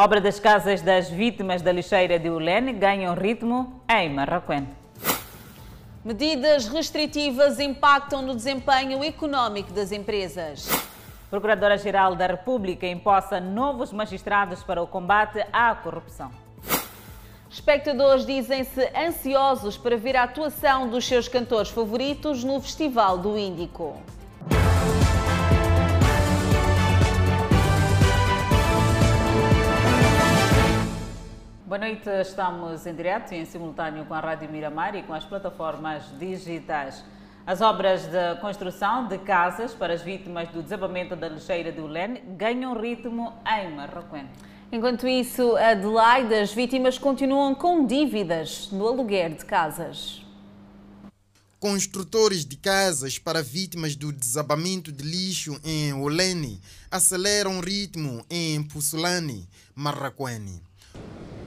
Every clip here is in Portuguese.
Obra das casas das vítimas da lixeira de Ulene ganham ritmo em Marraquém. Medidas restritivas impactam no desempenho econômico das empresas. Procuradora-Geral da República imposta novos magistrados para o combate à corrupção. Espectadores dizem-se ansiosos para ver a atuação dos seus cantores favoritos no Festival do Índico. Boa noite, estamos em direto e em simultâneo com a Rádio Miramar e com as plataformas digitais. As obras de construção de casas para as vítimas do desabamento da lixeira de Ulene ganham ritmo em Marroquém. Enquanto isso, Adelaide, as vítimas continuam com dívidas no aluguer de casas. Construtores de casas para vítimas do desabamento de lixo em Olene aceleram o ritmo em Pussulane, Marraquene.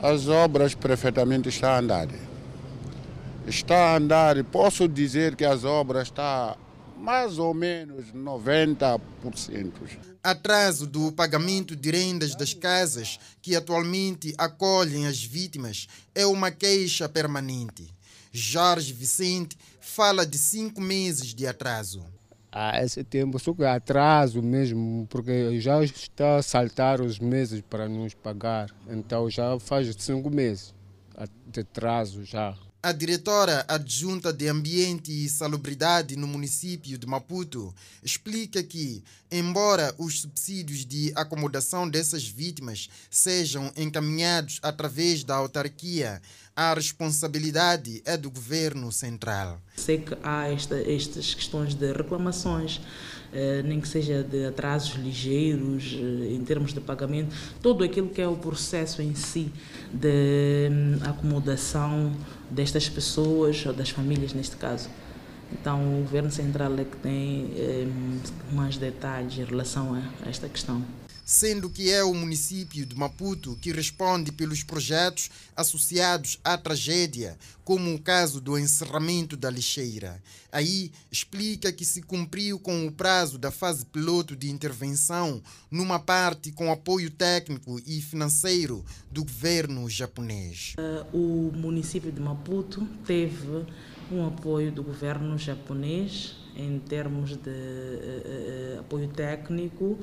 As obras perfeitamente estão a andar. Está a andar, posso dizer que as obras estão mais ou menos 90%. Atraso do pagamento de rendas das casas que atualmente acolhem as vítimas é uma queixa permanente. Jorge Vicente fala de cinco meses de atraso. Há esse tempo, só que atraso mesmo, porque já está a saltar os meses para nos pagar. Então já faz cinco meses de atraso já. A diretora adjunta de Ambiente e Salubridade no município de Maputo explica que, embora os subsídios de acomodação dessas vítimas sejam encaminhados através da autarquia, a responsabilidade é do governo central. Sei que há esta, estas questões de reclamações, eh, nem que seja de atrasos ligeiros eh, em termos de pagamento, todo aquilo que é o processo em si de hum, acomodação destas pessoas, ou das famílias neste caso. Então, o Governo Central é que tem eh, mais detalhes em relação a esta questão sendo que é o município de Maputo que responde pelos projetos associados à tragédia, como o caso do encerramento da lixeira. Aí explica que se cumpriu com o prazo da fase piloto de intervenção, numa parte com apoio técnico e financeiro do governo japonês. Uh, o município de Maputo teve um apoio do governo japonês em termos de uh, uh, apoio técnico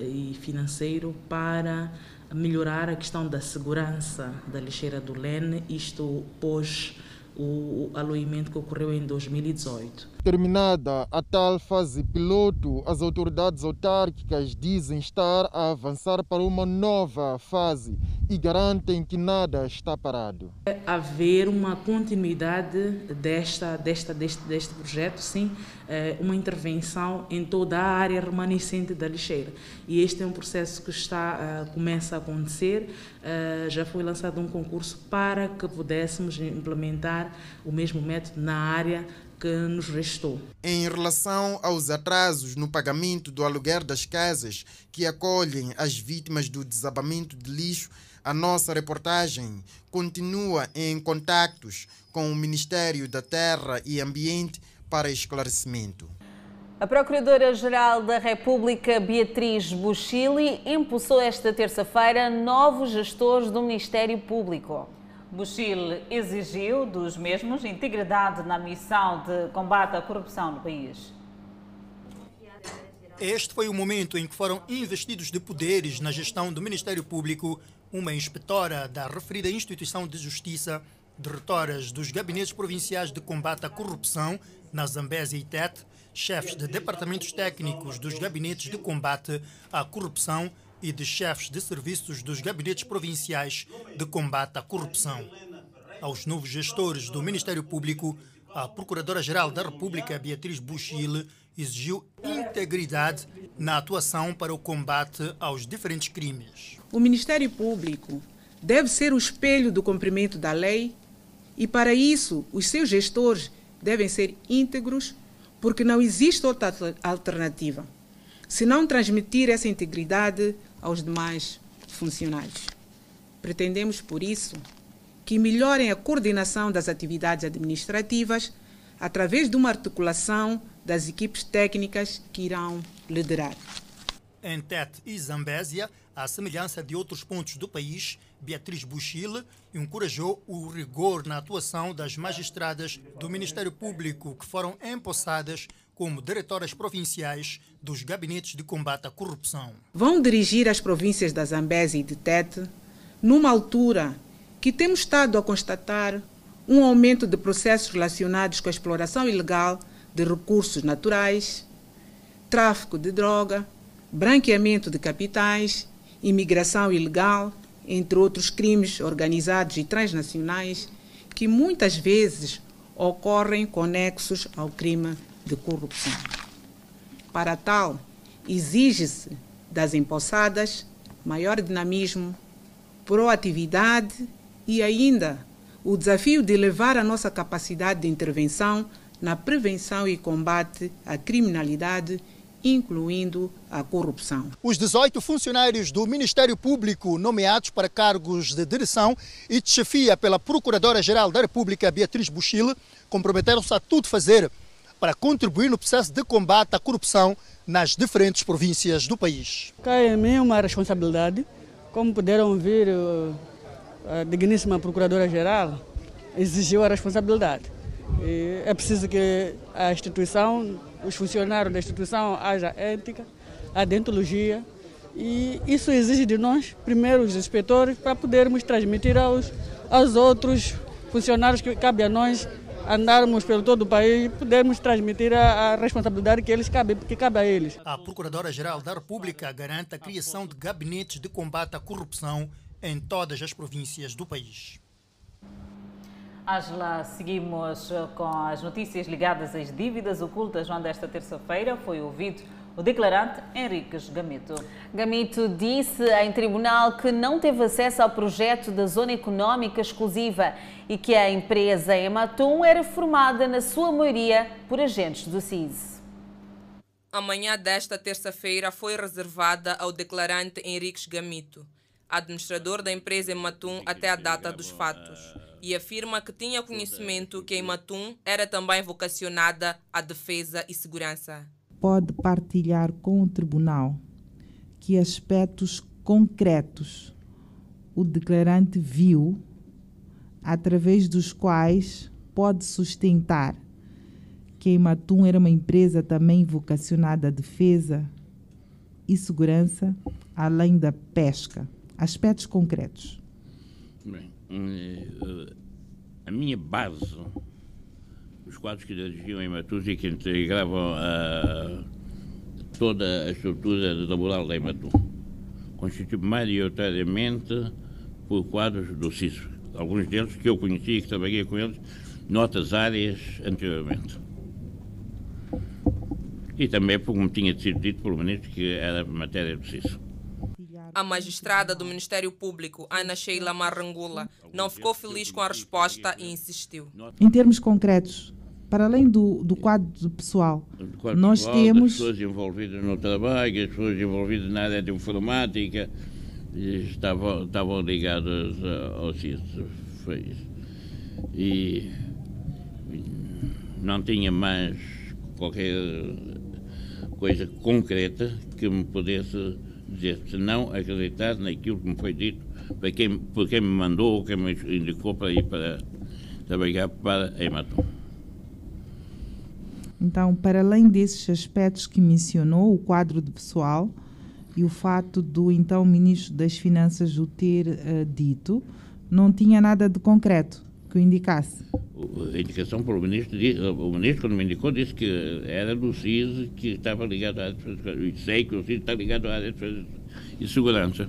e financeiro para melhorar a questão da segurança da lixeira do Lene, isto pós o aluimento que ocorreu em 2018. Terminada a tal fase piloto, as autoridades autárquicas dizem estar a avançar para uma nova fase e garantem que nada está parado. Haver uma continuidade desta, desta, deste, deste projeto, sim, eh, uma intervenção em toda a área remanescente da lixeira. E este é um processo que está, eh, começa a acontecer. Eh, já foi lançado um concurso para que pudéssemos implementar o mesmo método na área que nos restou. Em relação aos atrasos no pagamento do aluguer das casas que acolhem as vítimas do desabamento de lixo, a nossa reportagem continua em contactos com o Ministério da Terra e Ambiente para esclarecimento. A Procuradora-Geral da República, Beatriz Buchili, impulsou esta terça-feira novos gestores do Ministério Público. Buchil exigiu dos mesmos integridade na missão de combate à corrupção no país. Este foi o momento em que foram investidos de poderes na gestão do Ministério Público uma inspetora da referida instituição de justiça, diretoras dos gabinetes provinciais de combate à corrupção na Zambésia e Tete, chefes de departamentos técnicos dos gabinetes de combate à corrupção e de chefes de serviços dos gabinetes provinciais de combate à corrupção. Aos novos gestores do Ministério Público, a Procuradora-Geral da República, Beatriz Buchile, exigiu integridade na atuação para o combate aos diferentes crimes. O Ministério Público deve ser o espelho do cumprimento da lei e, para isso, os seus gestores devem ser íntegros, porque não existe outra alternativa senão transmitir essa integridade aos demais funcionários. Pretendemos, por isso, que melhorem a coordenação das atividades administrativas através de uma articulação das equipes técnicas que irão liderar. Em Tete e Zambésia, à semelhança de outros pontos do país, Beatriz Buchile encorajou o rigor na atuação das magistradas do Ministério Público que foram empossadas como diretoras provinciais dos gabinetes de combate à corrupção. Vão dirigir as províncias da Zambésia e de Tete numa altura que temos estado a constatar um aumento de processos relacionados com a exploração ilegal de recursos naturais, tráfico de droga, branqueamento de capitais, imigração ilegal, entre outros crimes organizados e transnacionais que muitas vezes ocorrem conexos ao crime de corrupção. Para tal, exige-se das empossadas maior dinamismo, proatividade e ainda o desafio de elevar a nossa capacidade de intervenção na prevenção e combate à criminalidade incluindo a corrupção. Os 18 funcionários do Ministério Público nomeados para cargos de direção e de chefia pela Procuradora-Geral da República, Beatriz Buchile, comprometeram-se a tudo fazer para contribuir no processo de combate à corrupção nas diferentes províncias do país. Cai em mim uma responsabilidade, como puderam ver, a digníssima Procuradora-Geral exigiu a responsabilidade. E é preciso que a instituição os funcionários da instituição haja ética, a dentologia e isso exige de nós, primeiro os inspetores, para podermos transmitir aos, aos outros funcionários que cabe a nós andarmos pelo todo o país e podermos transmitir a, a, responsabilidade que eles cabe, que cabe a eles. A Procuradora-Geral da República garante a criação de gabinetes de combate à corrupção em todas as províncias do país. Angela, seguimos eh, com as notícias ligadas às dívidas ocultas, onde esta terça-feira foi ouvido o declarante Henriques Gamito. Gamito disse em tribunal que não teve acesso ao projeto da Zona Económica Exclusiva e que a empresa Ematum era formada, na sua maioria, por agentes do CIS. A manhã desta terça-feira foi reservada ao declarante Henriques Gamito, administrador da empresa Ematum até a data dos fatos e afirma que tinha conhecimento que em Matum era também vocacionada à defesa e segurança. Pode partilhar com o tribunal que aspectos concretos o declarante viu, através dos quais pode sustentar que em Matum era uma empresa também vocacionada à defesa e segurança, além da pesca. Aspectos concretos. Bem, eh, a minha base, os quadros que dirigiam em Matus e que integravam a, toda a estrutura laboral da Ematum, constitui maioritariamente por quadros do CISO. Alguns deles que eu conhecia e que trabalhei com eles noutras áreas anteriormente. E também, como tinha sido dito pelo Ministro, que era matéria do CISO. A magistrada do Ministério Público, Ana Sheila Marrangula, não ficou feliz com a resposta e insistiu. Em termos concretos, para além do, do quadro pessoal, quadro nós pessoal, temos. As pessoas envolvidas no trabalho, as pessoas envolvidas na área de informática, estavam, estavam ligadas ao CIS. Foi isso. E não tinha mais qualquer coisa concreta que me pudesse dizer, se não acreditar naquilo que me foi dito por quem, por quem me mandou ou quem me indicou para ir para trabalhar para a Ematum. Então, para além desses aspectos que mencionou, o quadro de pessoal e o fato do então Ministro das Finanças o ter uh, dito, não tinha nada de concreto que o indicasse. A indicação pelo Ministro, o Ministro quando me indicou disse que era do CIS que estava ligado à área de defesa e sei que o CIS está ligado à área de defesa e segurança.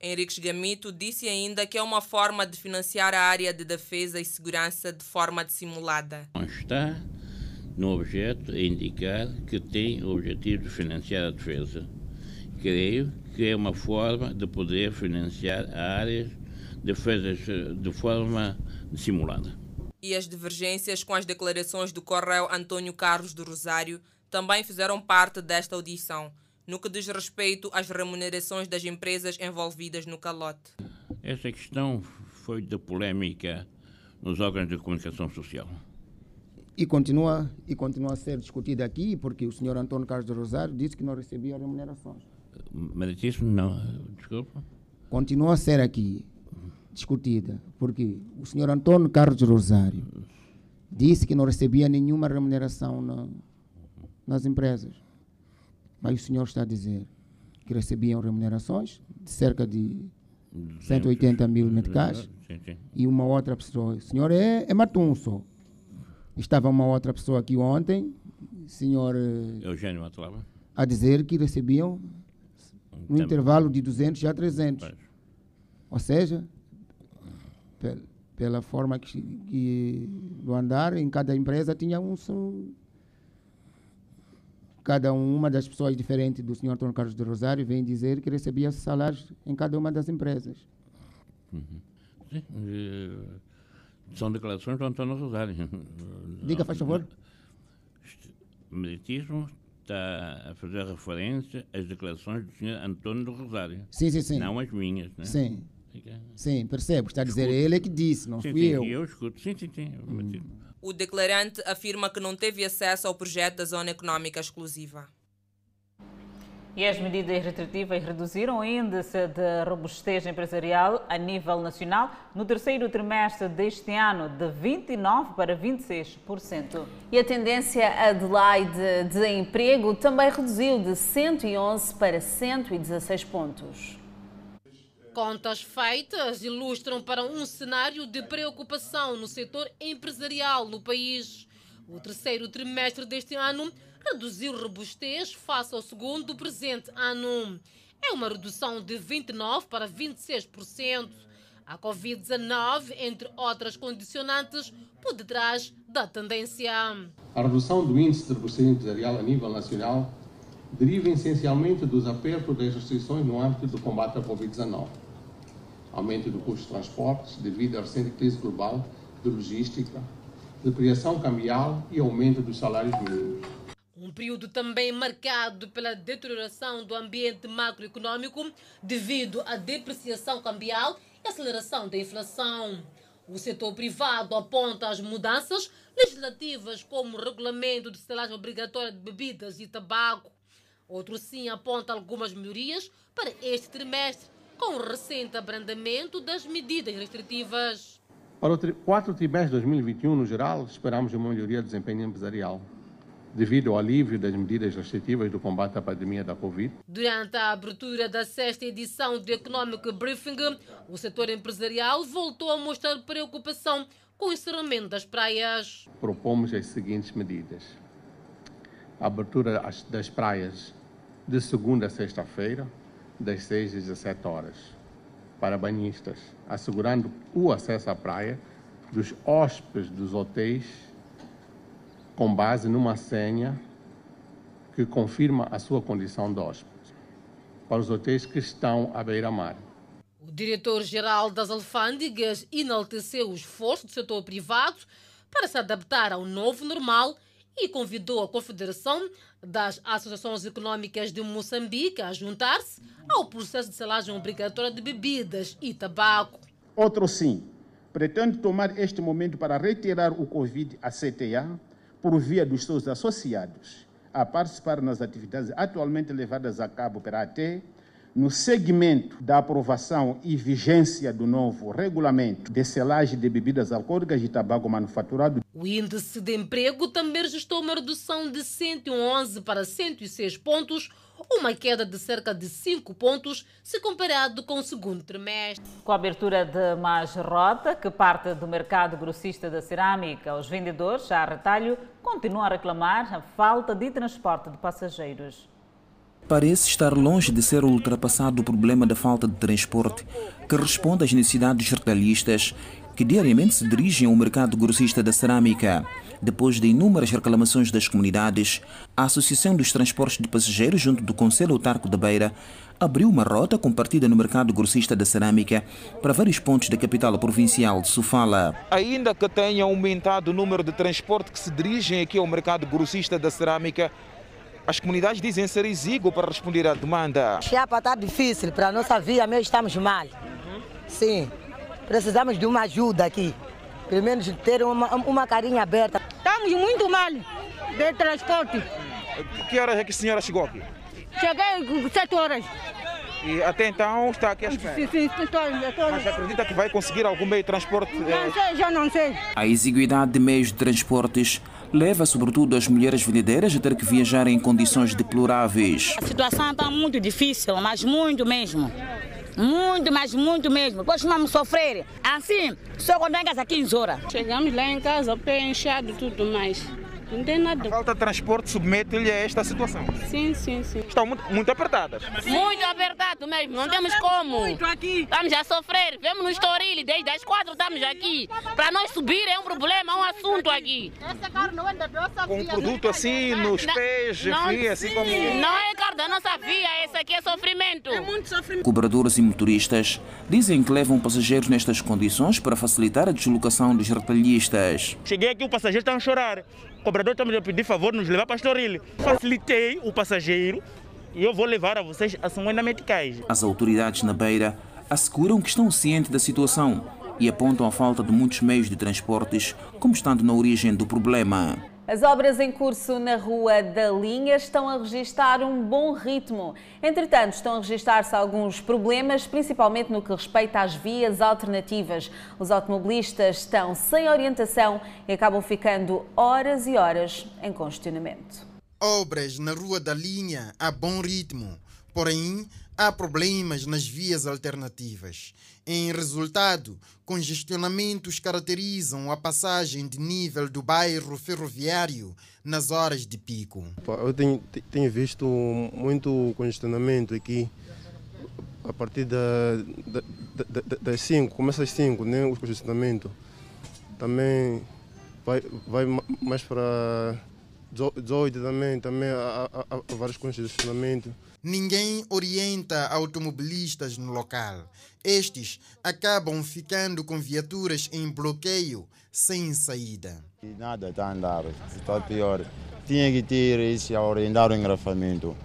Henriques Gamito disse ainda que é uma forma de financiar a área de defesa e segurança de forma dissimulada. Não está no objeto a indicar que tem o objetivo de financiar a defesa. Creio que é uma forma de poder financiar a área de defesa de forma dissimulada. E as divergências com as declarações do Correio Antônio Carlos do Rosário também fizeram parte desta audição no que diz respeito às remunerações das empresas envolvidas no calote. Essa questão foi de polémica nos órgãos de comunicação social. E continua, e continua a ser discutida aqui, porque o senhor Antônio Carlos de Rosário disse que não recebia remunerações. Meritíssimo, não, desculpa. Continua a ser aqui discutida, porque o senhor Antônio Carlos Rosário disse que não recebia nenhuma remuneração na, nas empresas. Mas o senhor está a dizer que recebiam remunerações de cerca de 180 mil meticais e uma outra pessoa. O senhor é, é matum só. Estava uma outra pessoa aqui ontem, senhor eh, Eugênio Matlava. a dizer que recebiam no Também. intervalo de 200 a 300. Ou seja, pe- pela forma que, que do andar, em cada empresa tinha um, su- cada uma das pessoas diferente do senhor Antônio Carlos de Rosário vem dizer que recebia salários em cada uma das empresas. Uhum. Sim, eh, são declarações do Antônio Rosário. Diga, faz favor. Meritismo está a fazer referência às declarações do senhor Antônio Rosário. Sim, sim, sim. Não as minhas, né? Sim. Sim, percebo. Está a dizer Escuto. ele é que disse, não sim, fui sim, eu. eu escuto. Sim, sim, sim. O declarante afirma que não teve acesso ao projeto da Zona Econômica Exclusiva. E as medidas restritivas reduziram o índice de robustez empresarial a nível nacional no terceiro trimestre deste ano, de 29% para 26%. E a tendência Adelaide de emprego também reduziu de 111 para 116 pontos. Contas feitas ilustram para um cenário de preocupação no setor empresarial no país. O terceiro trimestre deste ano reduziu robustez face ao segundo do presente ano. É uma redução de 29% para 26%. A Covid-19, entre outras condicionantes, por detrás da tendência. A redução do índice de robustez empresarial a nível nacional deriva essencialmente dos apertos das restrições no âmbito do combate à Covid-19. Aumento do custo de transportes devido à recente crise global de logística, depreciação cambial e aumento dos salários mínimos. Um período também marcado pela deterioração do ambiente macroeconômico devido à depreciação cambial e aceleração da inflação. O setor privado aponta as mudanças legislativas como o regulamento de selagem obrigatória de bebidas e tabaco. Outro sim aponta algumas melhorias para este trimestre, com o recente abrandamento das medidas restritivas. Para o quarto trimestre de 2021, no geral, esperamos uma melhoria do desempenho empresarial, devido ao alívio das medidas restritivas do combate à pandemia da Covid. Durante a abertura da sexta edição do Economic Briefing, o setor empresarial voltou a mostrar preocupação com o encerramento das praias. propomos as seguintes medidas. A abertura as- das praias de segunda a sexta-feira, das 6 às 17 horas, para banhistas, assegurando o acesso à praia dos hóspedes dos hotéis com base numa senha que confirma a sua condição de hóspede, para os hotéis que estão à beira-mar. O diretor-geral das alfândegas enalteceu o esforço do setor privado para se adaptar ao novo normal e convidou a Confederação das Associações Econômicas de Moçambique a juntar-se ao processo de selagem obrigatória de bebidas e tabaco. Outro sim, pretende tomar este momento para retirar o Covid à CTA por via dos seus associados a participar nas atividades atualmente levadas a cabo pela AT no segmento da aprovação e vigência do novo regulamento de selagem de bebidas alcoólicas e tabaco manufaturado. O índice de emprego também registrou uma redução de 111 para 106 pontos, uma queda de cerca de 5 pontos se comparado com o segundo trimestre. Com a abertura de mais rota, que parte do mercado grossista da cerâmica, os vendedores, já a retalho, continuam a reclamar a falta de transporte de passageiros. Parece estar longe de ser ultrapassado o problema da falta de transporte, que responde às necessidades retalhistas que diariamente se dirigem ao mercado grossista da cerâmica. Depois de inúmeras reclamações das comunidades, a Associação dos Transportes de Passageiros, junto do Conselho Autarco da Beira, abriu uma rota com partida no mercado grossista da cerâmica para vários pontos da capital provincial de Sofala. Ainda que tenha aumentado o número de transporte que se dirigem aqui ao mercado grossista da cerâmica, as comunidades dizem ser exíguo para responder à demanda. Chapa está difícil para a nossa vida, mesmo estamos mal. Sim, precisamos de uma ajuda aqui. Pelo menos ter uma, uma carinha aberta. Estamos muito mal de transporte. Que horas é que a senhora chegou aqui? Cheguei 7 horas. E até então está aqui à espera. Sim, sim, estou, estou. Mas acredita que vai conseguir algum meio de transporte? Não sei, já não sei. A exiguidade de meios de transportes leva sobretudo as mulheres vendedeiras a ter que viajar em condições deploráveis. A situação está muito difícil, mas muito mesmo. Muito, mas muito mesmo. Vamos sofrer. Assim, só quando em casa 15 horas. Chegamos lá em casa, o pé inchado e tudo mais. Não tem nada. A falta de transporte submete-lhe a esta situação. Sim, sim, sim. Estão muito, muito apertadas. Muito apertado mesmo, não temos como. Muito aqui. Estamos a sofrer. Vemos no Estoril, desde as quatro estamos aqui. Para nós subir é um problema, é um assunto aqui. Com um produto assim nos pés, enfim, assim como. Não é carro da nossa via, esse aqui é sofrimento. É muito sofrimento. Cobradores e motoristas dizem que levam passageiros nestas condições para facilitar a deslocação dos retalhistas. Cheguei aqui, o passageiro está a chorar. Cobrador está me pedir favor nos levar para Estoril. Facilitei o passageiro e eu vou levar a vocês a 50 meticais. As autoridades na Beira asseguram que estão cientes da situação e apontam a falta de muitos meios de transportes como estando na origem do problema. As obras em curso na Rua da Linha estão a registrar um bom ritmo. Entretanto, estão a registrar-se alguns problemas, principalmente no que respeita às vias alternativas. Os automobilistas estão sem orientação e acabam ficando horas e horas em congestionamento. Obras na Rua da Linha a bom ritmo, porém há problemas nas vias alternativas. Em resultado, congestionamentos caracterizam a passagem de nível do bairro ferroviário nas horas de pico. Eu tenho, tenho visto muito congestionamento aqui a partir da, da, da, das 5, começa às 5, né, o congestionamento. Também vai, vai mais para 18 também, também há, há, há vários congestionamentos. Ninguém orienta automobilistas no local. Estes acabam ficando com viaturas em bloqueio sem saída. E nada está a andar, está pior. Tinha que ter isso a orientar o engrafamento.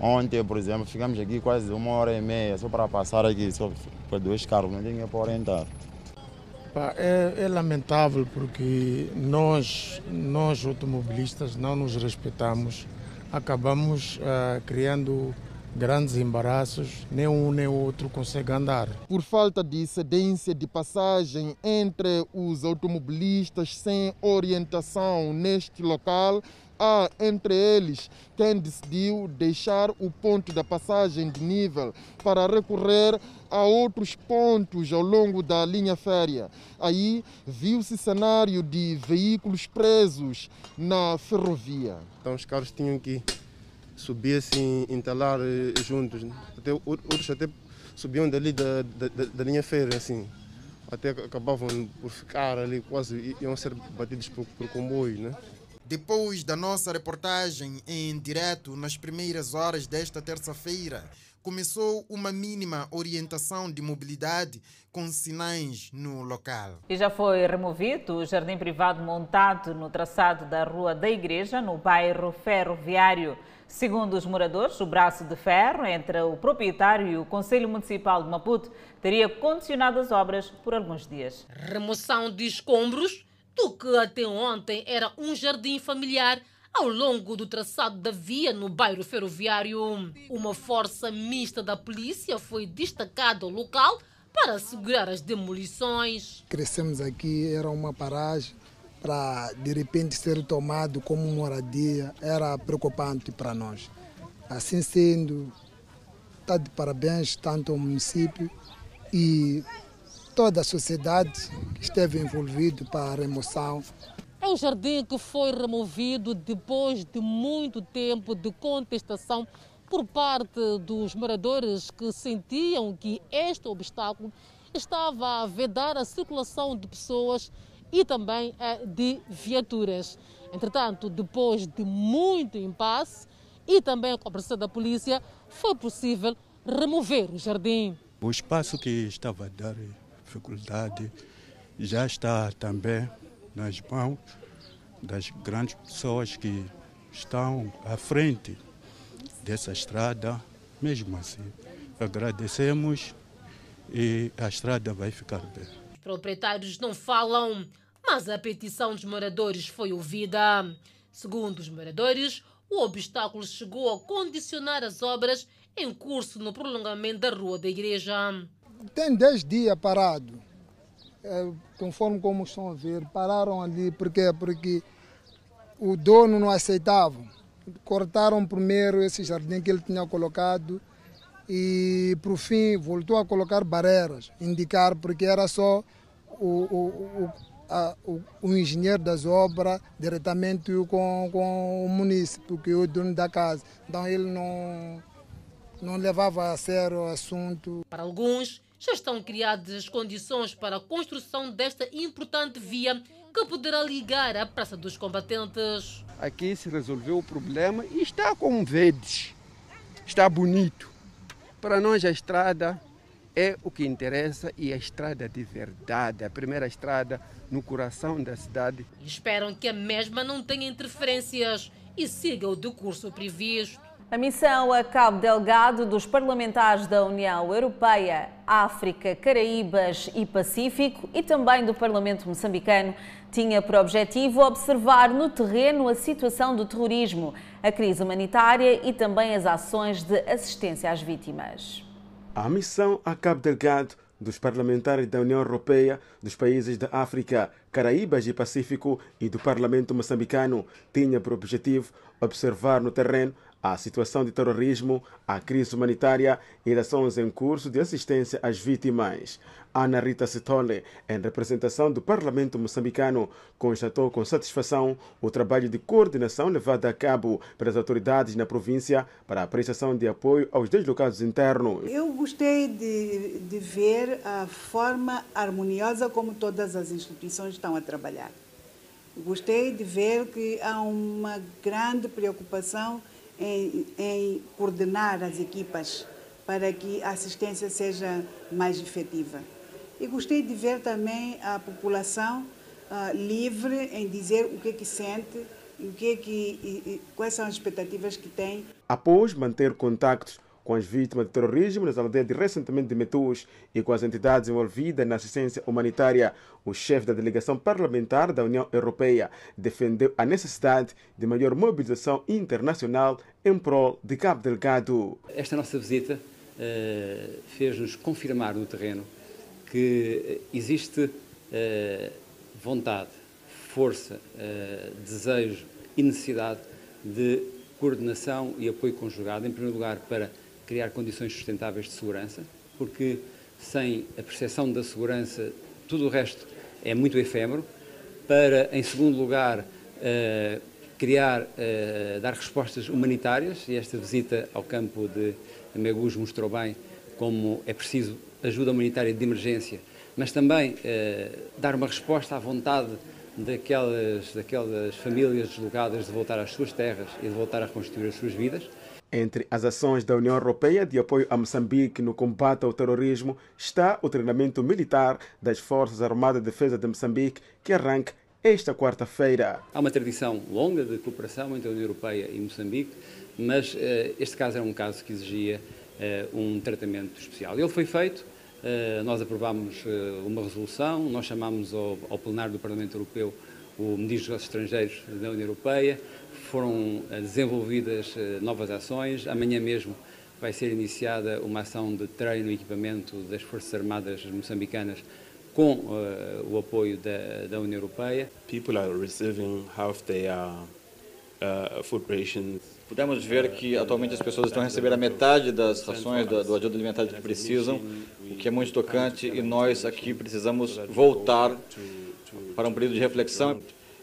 Ontem, por exemplo, ficamos aqui quase uma hora e meia só para passar aqui, só para dois carros, não tinha para orientar. É, é, lamentável porque nós, nós automobilistas, não nos respeitamos, acabamos uh, criando grandes embaraços, nem um nem outro consegue andar. Por falta de cedência de passagem entre os automobilistas sem orientação neste local, há entre eles quem decidiu deixar o ponto da passagem de nível para recorrer a outros pontos ao longo da linha férrea. Aí viu-se cenário de veículos presos na ferrovia. Então os carros tinham que subir assim, entalar juntos. Até, outros até subiam dali da, da, da linha férrea, assim. Até acabavam por ficar ali, quase iam ser batidos por, por comboio, né? Depois da nossa reportagem em direto nas primeiras horas desta terça-feira, começou uma mínima orientação de mobilidade com sinais no local. E já foi removido o jardim privado montado no traçado da Rua da Igreja, no bairro Ferroviário. Segundo os moradores, o braço de ferro entre o proprietário e o Conselho Municipal de Maputo teria condicionado as obras por alguns dias. Remoção de escombros do que até ontem era um jardim familiar ao longo do traçado da via no bairro ferroviário. Uma força mista da polícia foi destacada ao local para assegurar as demolições. Crescemos aqui, era uma paragem para de repente ser tomado como moradia, era preocupante para nós. Assim sendo, está de parabéns tanto ao município e toda a sociedade que esteve envolvida para a remoção. É um jardim que foi removido depois de muito tempo de contestação por parte dos moradores que sentiam que este obstáculo estava a vedar a circulação de pessoas e também de viaturas. Entretanto, depois de muito impasse e também com a presença da polícia, foi possível remover o jardim. O espaço que estava a dar dificuldade já está também nas mãos das grandes pessoas que estão à frente dessa estrada. Mesmo assim, agradecemos e a estrada vai ficar bem. Os proprietários não falam, mas a petição dos moradores foi ouvida. Segundo os moradores, o obstáculo chegou a condicionar as obras em curso no prolongamento da rua da igreja. Tem 10 dias parado, é, conforme como estão a ver, pararam ali porque porque o dono não aceitava. Cortaram primeiro esse jardim que ele tinha colocado e, por fim, voltou a colocar barreiras, indicar porque era só o, o, o, a, o, o engenheiro das obras diretamente com, com o município, que é o dono da casa. Então ele não, não levava a sério o assunto. Para alguns, já estão criadas as condições para a construção desta importante via que poderá ligar a Praça dos Combatentes. Aqui se resolveu o problema e está com verdes, está bonito. Para nós a estrada é o que interessa e a estrada de verdade, a primeira estrada no coração da cidade. Esperam que a mesma não tenha interferências e siga o decurso previsto. A missão a Cabo Delgado dos parlamentares da União Europeia, África, Caraíbas e Pacífico e também do Parlamento moçambicano tinha por objetivo observar no terreno a situação do terrorismo, a crise humanitária e também as ações de assistência às vítimas. A missão a Cabo Delgado dos parlamentares da União Europeia, dos países da África, Caraíbas e Pacífico e do Parlamento moçambicano tinha por objetivo observar no terreno a situação de terrorismo, a crise humanitária e ações em curso de assistência às vítimas. Ana Rita Setole, em representação do Parlamento moçambicano, constatou com satisfação o trabalho de coordenação levado a cabo pelas autoridades na província para a prestação de apoio aos deslocados internos. Eu gostei de, de ver a forma harmoniosa como todas as instituições estão a trabalhar. Gostei de ver que há uma grande preocupação em, em coordenar as equipas para que a assistência seja mais efetiva. E gostei de ver também a população uh, livre em dizer o que é que sente, o que é que, e, e, quais são as expectativas que tem. Após manter contactos com as vítimas de terrorismo nas aldeias de recentemente de Metus e com as entidades envolvidas na assistência humanitária, o chefe da delegação parlamentar da União Europeia defendeu a necessidade de maior mobilização internacional em prol de Cabo Delgado. Esta nossa visita uh, fez-nos confirmar no terreno que existe uh, vontade, força, uh, desejo e necessidade de coordenação e apoio conjugado, em primeiro lugar, para criar condições sustentáveis de segurança, porque sem a percepção da segurança, tudo o resto é muito efêmero. Para, em segundo lugar, uh, criar, uh, dar respostas humanitárias, e esta visita ao campo de Megus mostrou bem como é preciso ajuda humanitária de emergência, mas também uh, dar uma resposta à vontade daquelas, daquelas famílias deslocadas de voltar às suas terras e de voltar a reconstruir as suas vidas. Entre as ações da União Europeia de apoio a Moçambique no combate ao terrorismo está o treinamento militar das Forças Armadas de Defesa de Moçambique, que arranca esta quarta-feira. Há uma tradição longa de cooperação entre a União Europeia e Moçambique, mas uh, este caso era um caso que exigia uh, um tratamento especial. Ele foi feito, uh, nós aprovámos uma resolução, nós chamámos ao, ao plenário do Parlamento Europeu o Ministro dos Estrangeiros da União Europeia, foram desenvolvidas novas ações. Amanhã mesmo vai ser iniciada uma ação de treino e equipamento das Forças Armadas moçambicanas com uh, o apoio da, da, União Europeia. People are receiving half their uh, food rations. Podemos ver que atualmente as pessoas estão recebendo a metade das rações do, do ajuda alimentar que precisam, o que é muito tocante e nós aqui precisamos voltar para um período de reflexão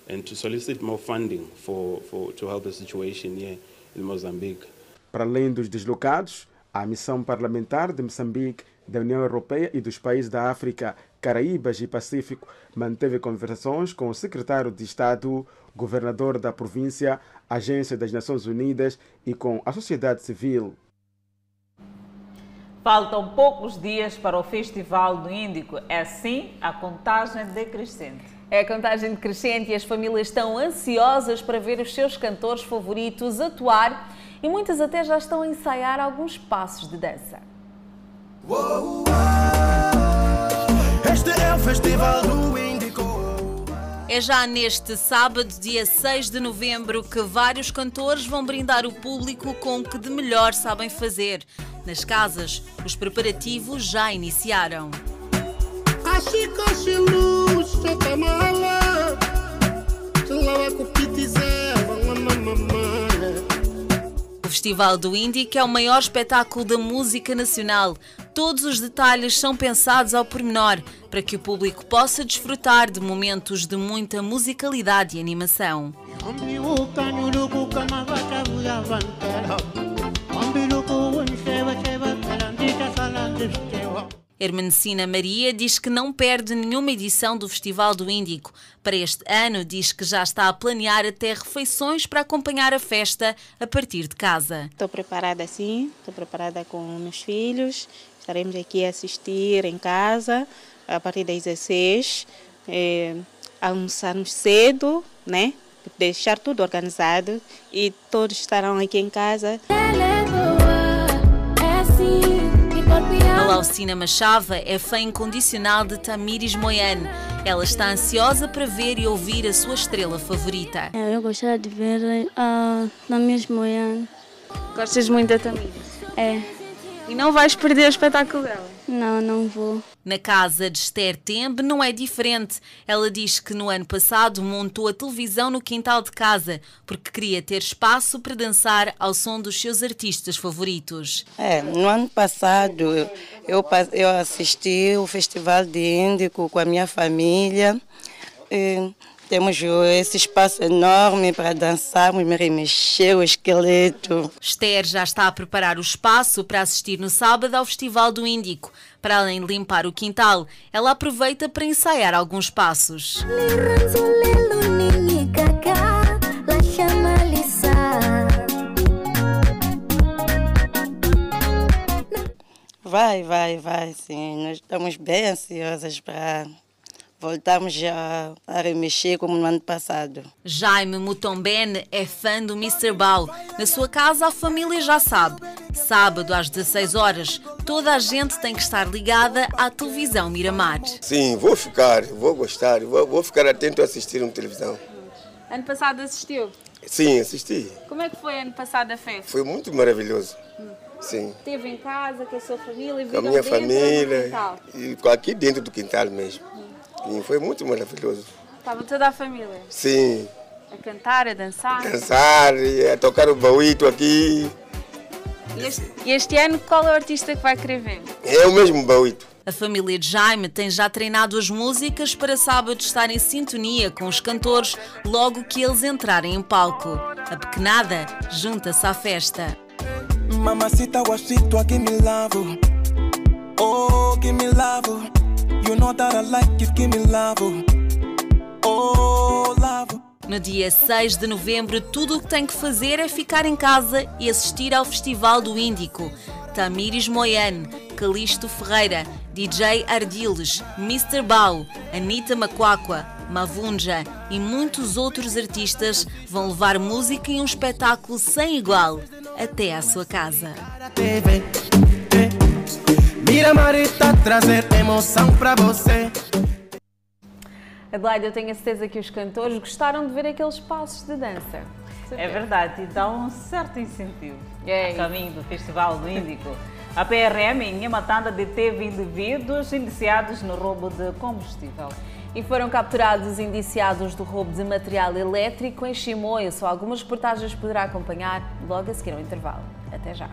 and to solicit more funding for, for to help the situation here in Mozambique. Para além dos deslocados, a missão parlamentar de Moçambique, da União Europeia e dos países da África, Caraíbas e Pacífico manteve conversações com o secretário de Estado, governador da província, agência das Nações Unidas e com a sociedade civil. Faltam poucos dias para o Festival do Índico. É assim a contagem decrescente. É a contagem decrescente e as famílias estão ansiosas para ver os seus cantores favoritos atuar e muitas até já estão a ensaiar alguns passos de dança. Este é o Festival do Índico. É já neste sábado, dia 6 de novembro, que vários cantores vão brindar o público com o que de melhor sabem fazer. Nas casas, os preparativos já iniciaram. O Festival do Índico é o maior espetáculo da música nacional. Todos os detalhes são pensados ao pormenor para que o público possa desfrutar de momentos de muita musicalidade e animação. Hermenecina Maria diz que não perde nenhuma edição do Festival do Índico. Para este ano, diz que já está a planear até refeições para acompanhar a festa a partir de casa. Estou preparada sim, estou preparada com meus filhos. Estaremos aqui a assistir em casa a partir das 16. É, almoçarmos cedo, né? Deixar tudo organizado e todos estarão aqui em casa. A Laucina Machava é fã incondicional de Tamires Moyane. Ela está ansiosa para ver e ouvir a sua estrela favorita. Eu gostaria de ver a Tamires Moyane. Gostas muito da Tamires? É. E não vais perder o espetáculo dela? Não, não vou. Na casa de Esther Tembe não é diferente. Ela diz que no ano passado montou a televisão no quintal de casa porque queria ter espaço para dançar ao som dos seus artistas favoritos. É, no ano passado eu, eu assisti o Festival de Índico com a minha família. E temos esse espaço enorme para dançarmos, me remexer o esqueleto. Esther já está a preparar o espaço para assistir no sábado ao Festival do Índico. Para além de limpar o quintal, ela aproveita para ensaiar alguns passos. Vai, vai, vai, sim. Nós estamos bem ansiosas para voltamos a, a remexer como no ano passado. Jaime Mutombene é fã do Mr. Bau. Na sua casa a família já sabe. Sábado às 16 horas, toda a gente tem que estar ligada à televisão Miramar. Sim, vou ficar, vou gostar, vou, vou ficar atento a assistir uma televisão. Ano passado assistiu? Sim, assisti. Como é que foi ano passado a festa? Foi muito maravilhoso. Hum. Sim. Esteve em casa com a sua família? Com a minha família. E aqui dentro do quintal mesmo. Hum. E foi muito maravilhoso. Estava toda a família? Sim. A cantar, a dançar? Dançar, a tocar o bauito aqui. E este, este, ano, qual é o artista que vai querer ver? É o mesmo bauito. A família de Jaime tem já treinado as músicas para sábado estar em sintonia com os cantores logo que eles entrarem em palco. A pequenada junta-se à festa. Mamacita, guachito, give me love. Oh, give me love. You know that I like it, give me love. Oh, love. No dia 6 de novembro, tudo o que tem que fazer é ficar em casa e assistir ao Festival do Índico. Tamires Moyane, Calixto Ferreira, DJ Ardiles, Mr. Bau, Anita Macuacua, Mavunja e muitos outros artistas vão levar música e um espetáculo sem igual até à sua casa. Mira Marita trazer emoção para você. Adelaide, eu tenho a certeza que os cantores gostaram de ver aqueles passos de dança. É verdade, e dá um certo incentivo é a caminho do Festival do Índico. A PRM em Matanda deteve indivíduos indiciados no roubo de combustível. E foram capturados indiciados do roubo de material elétrico em Chimoio. Só algumas reportagens poderá acompanhar logo a seguir ao intervalo. Até já.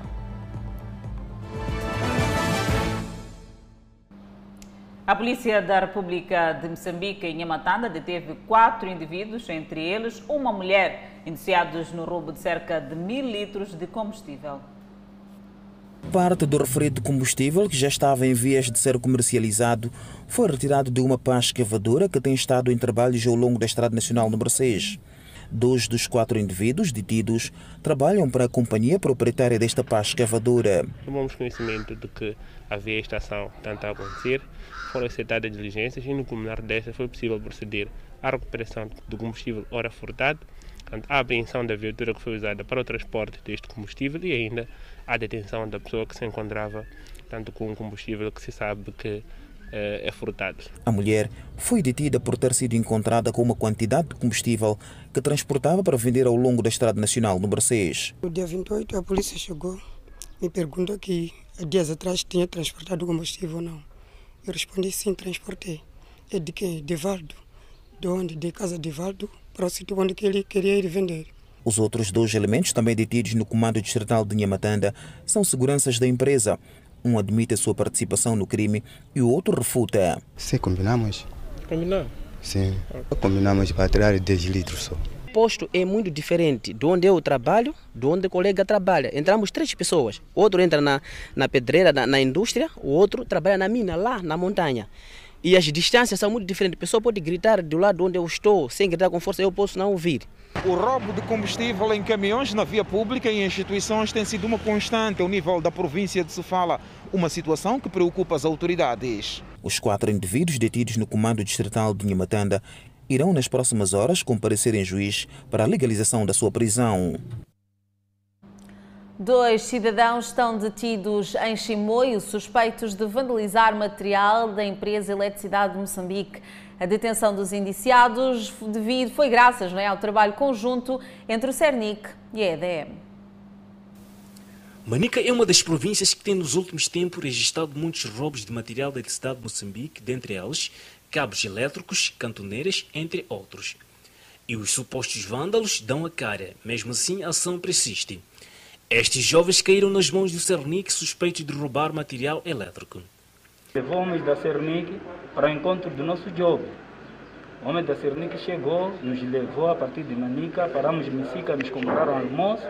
A Polícia da República de Moçambique, em Yamatanda, deteve quatro indivíduos, entre eles uma mulher, indiciados no roubo de cerca de mil litros de combustível. Parte do referido combustível, que já estava em vias de ser comercializado, foi retirado de uma pá escavadora que tem estado em trabalhos ao longo da Estrada Nacional número 6. Dois dos quatro indivíduos detidos trabalham para a companhia proprietária desta pá escavadora. Tomamos conhecimento de que havia esta ação tanto a acontecer, foram aceitadas diligências e no culminar desta foi possível proceder à recuperação do combustível ora furtado, a apreensão da viatura que foi usada para o transporte deste combustível e ainda a detenção da pessoa que se encontrava tanto com um combustível que se sabe que é, é furtado. A mulher foi detida por ter sido encontrada com uma quantidade de combustível que transportava para vender ao longo da Estrada Nacional número 6. No dia 28, a polícia chegou, me perguntou que há dias atrás tinha transportado combustível ou não. Eu respondi sim, transportei. É de quem? De Valdo. De onde? De casa de Valdo, para o sítio onde ele queria ir vender. Os outros dois elementos, também detidos no comando distrital de Nhamatanda, são seguranças da empresa. Um admite a sua participação no crime e o outro refuta. Sim, combinamos. Combinamos? Sim, combinamos para tirar 10 litros só. O posto é muito diferente de onde eu trabalho, de onde o colega trabalha. Entramos três pessoas. O outro entra na, na pedreira, na, na indústria, o outro trabalha na mina, lá na montanha. E as distâncias são muito diferentes. A pessoa pode gritar do lado onde eu estou, sem gritar com força, eu posso não ouvir. O roubo de combustível em caminhões na via pública e em instituições tem sido uma constante ao nível da província de Sofala, uma situação que preocupa as autoridades. Os quatro indivíduos detidos no comando distrital de Nhamatanda irão nas próximas horas comparecer em juiz para a legalização da sua prisão. Dois cidadãos estão detidos em Chimoio, suspeitos de vandalizar material da empresa Eletricidade de Moçambique. A detenção dos indiciados devido, foi graças é, ao trabalho conjunto entre o CERNIC e a EDM. Manica é uma das províncias que tem nos últimos tempos registrado muitos roubos de material da eletricidade de Moçambique, dentre eles cabos elétricos, cantoneiras, entre outros. E os supostos vândalos dão a cara, mesmo assim a ação persiste. Estes jovens caíram nas mãos do Cernic suspeitos de roubar material elétrico. Levamos da Cernic para o encontro do nosso jogo. O homem da Cernic chegou, nos levou a partir de Manica, paramos em Messica, nos compraram almoço,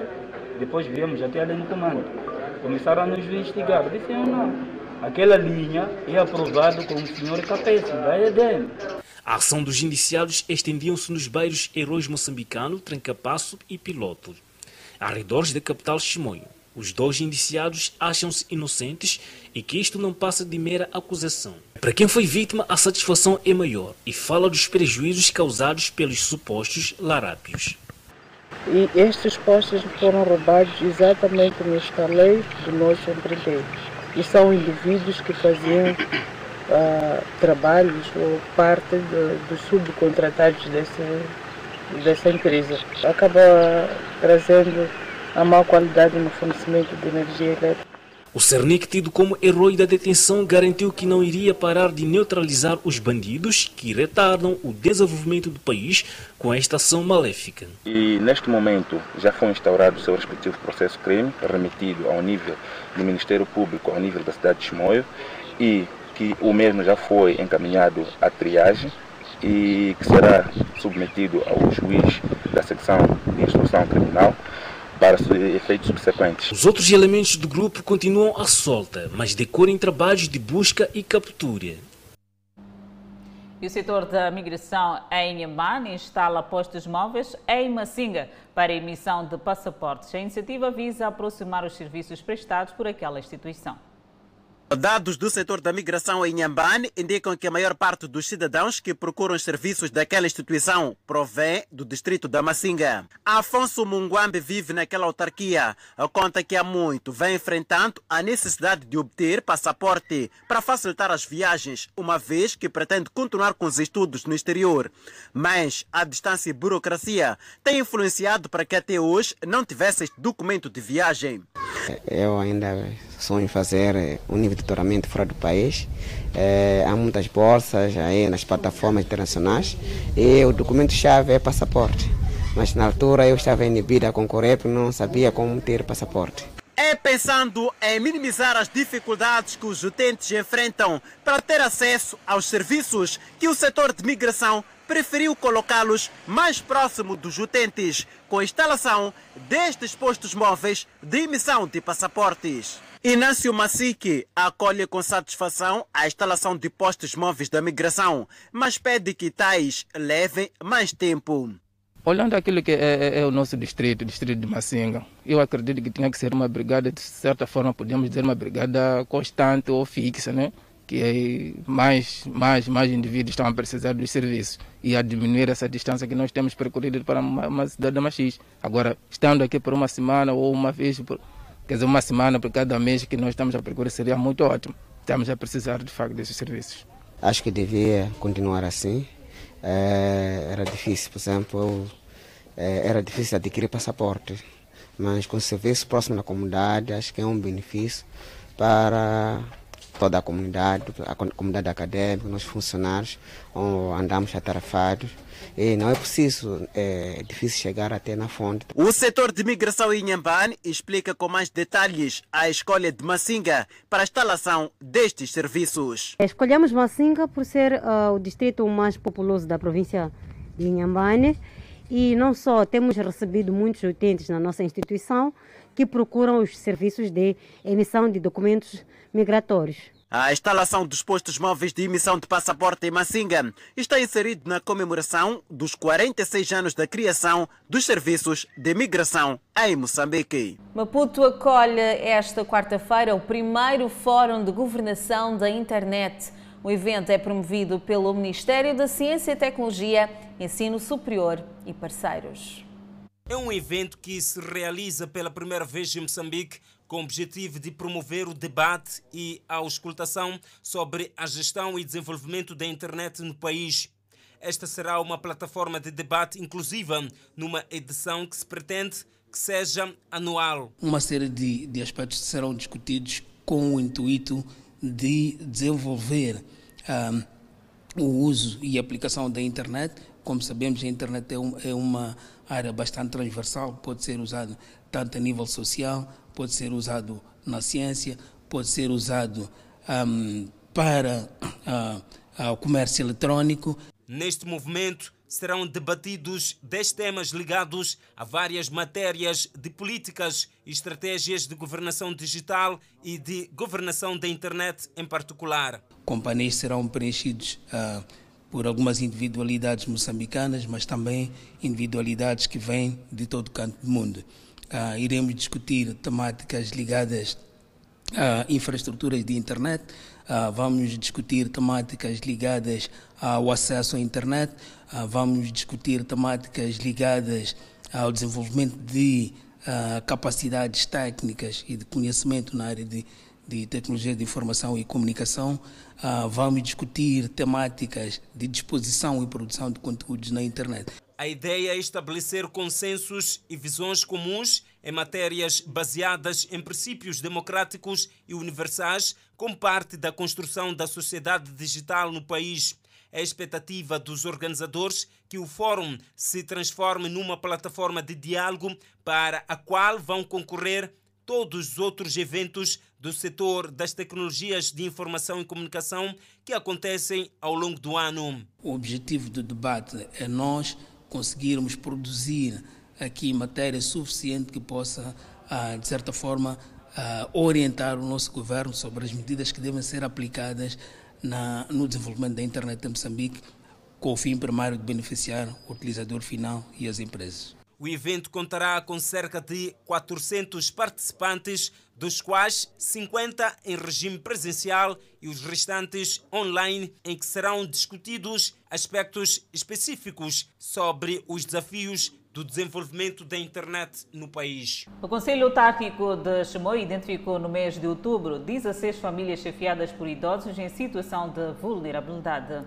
depois viemos até ali no comando. Começaram a nos investigar. Disseram não. Aquela linha é aprovada com o senhor Capeça, da EDM. A ação dos indiciados estendiam-se nos bairros Heróis Moçambicano, Trancapasso e Piloto, arredores da capital Chimoio. Os dois indiciados acham-se inocentes e que isto não passa de mera acusação. Para quem foi vítima, a satisfação é maior e fala dos prejuízos causados pelos supostos larápios. E estes postos foram roubados exatamente no escaleio do nosso empreiteiro. E são indivíduos que faziam uh, trabalhos ou parte dos subcontratados desse, dessa empresa. Acaba trazendo a má qualidade no fornecimento de energia elétrica. O Cernic, tido como herói da detenção, garantiu que não iria parar de neutralizar os bandidos que retardam o desenvolvimento do país com esta ação maléfica. E neste momento já foi instaurado o seu respectivo processo crime, remetido ao nível do Ministério Público, ao nível da cidade de Chimoio, e que o mesmo já foi encaminhado à triagem e que será submetido ao juiz da secção de instrução criminal para efeitos subsequentes. Os outros elementos do grupo continuam à solta, mas decorrem trabalhos de busca e captura. E o setor da migração em Inhambane instala postos móveis em Massinga para emissão de passaportes. A iniciativa visa aproximar os serviços prestados por aquela instituição. Dados do setor da migração em Nhambane indicam que a maior parte dos cidadãos que procuram os serviços daquela instituição provém do distrito da Massinga. Afonso Munguambe vive naquela autarquia. Conta que há muito vem enfrentando a necessidade de obter passaporte para facilitar as viagens, uma vez que pretende continuar com os estudos no exterior. Mas a distância e burocracia têm influenciado para que até hoje não tivesse este documento de viagem. Eu ainda sonho fazer um nível de doutoramento fora do país. É, há muitas bolsas aí nas plataformas internacionais e o documento-chave é passaporte. Mas na altura eu estava inibida a concorrer porque não sabia como ter passaporte. É pensando em minimizar as dificuldades que os utentes enfrentam para ter acesso aos serviços que o setor de migração preferiu colocá-los mais próximo dos utentes, com a instalação destes postos móveis de emissão de passaportes. Inácio Massique acolhe com satisfação a instalação de postos móveis da migração, mas pede que tais levem mais tempo. Olhando aquilo que é, é, é, o nosso distrito, o distrito de Massinga, eu acredito que tinha que ser uma brigada, de certa forma, podemos dizer uma brigada constante ou fixa, né? Que mais, mais, mais indivíduos estão a precisar dos serviços e a diminuir essa distância que nós temos percorrido para uma, uma cidade da Machis. Agora, estando aqui por uma semana ou uma vez, por, quer dizer, uma semana por cada mês que nós estamos a percorrer seria muito ótimo. estamos a precisar de facto desses serviços. Acho que devia continuar assim. É, era difícil, por exemplo, é, era difícil adquirir passaporte, mas com serviço próximo da comunidade, acho que é um benefício para toda a comunidade, a comunidade acadêmica, nós funcionários, andamos atarafados e não é preciso, é difícil chegar até na fonte. O setor de migração em Nhambane explica com mais detalhes a escolha de Massinga para a instalação destes serviços. Escolhemos Massinga por ser uh, o distrito mais populoso da província de Inhambane e não só temos recebido muitos utentes na nossa instituição que procuram os serviços de emissão de documentos migratórios. A instalação dos postos móveis de emissão de passaporte em Massinga está inserido na comemoração dos 46 anos da criação dos serviços de migração em Moçambique. Maputo acolhe esta quarta-feira o primeiro Fórum de Governação da Internet. O evento é promovido pelo Ministério da Ciência e Tecnologia, Ensino Superior e parceiros. É um evento que se realiza pela primeira vez em Moçambique com o objetivo de promover o debate e a auscultação sobre a gestão e desenvolvimento da internet no país. Esta será uma plataforma de debate inclusiva numa edição que se pretende que seja anual. Uma série de, de aspectos serão discutidos com o intuito de desenvolver um, o uso e aplicação da internet. Como sabemos, a internet é, um, é uma área bastante transversal, pode ser usada tanto a nível social, pode ser usado na ciência, pode ser usado um, para uh, o comércio eletrônico. Neste movimento serão debatidos 10 temas ligados a várias matérias de políticas e estratégias de governação digital e de governação da internet em particular. Companhias serão preenchidos uh, por algumas individualidades moçambicanas, mas também individualidades que vêm de todo o canto do mundo. Uh, iremos discutir temáticas ligadas a infraestruturas de internet, uh, vamos discutir temáticas ligadas ao acesso à internet, uh, vamos discutir temáticas ligadas ao desenvolvimento de capacidades técnicas e de conhecimento na área de, de tecnologia de informação e comunicação, vamos discutir temáticas de disposição e produção de conteúdos na internet. A ideia é estabelecer consensos e visões comuns em matérias baseadas em princípios democráticos e universais, como parte da construção da sociedade digital no país. É a expectativa dos organizadores que o fórum se transforme numa plataforma de diálogo para a qual vão concorrer todos os outros eventos do setor das tecnologias de informação e comunicação que acontecem ao longo do ano. O objetivo do debate é nós conseguirmos produzir aqui matéria suficiente que possa, ah, de certa forma, ah, orientar o nosso governo sobre as medidas que devem ser aplicadas no desenvolvimento da internet em Moçambique, com o fim primário de beneficiar o utilizador final e as empresas. O evento contará com cerca de 400 participantes, dos quais 50 em regime presencial e os restantes online, em que serão discutidos aspectos específicos sobre os desafios do desenvolvimento da internet no país. O Conselho Autárquico de Chimoio identificou no mês de outubro 16 famílias chefiadas por idosos em situação de vulnerabilidade.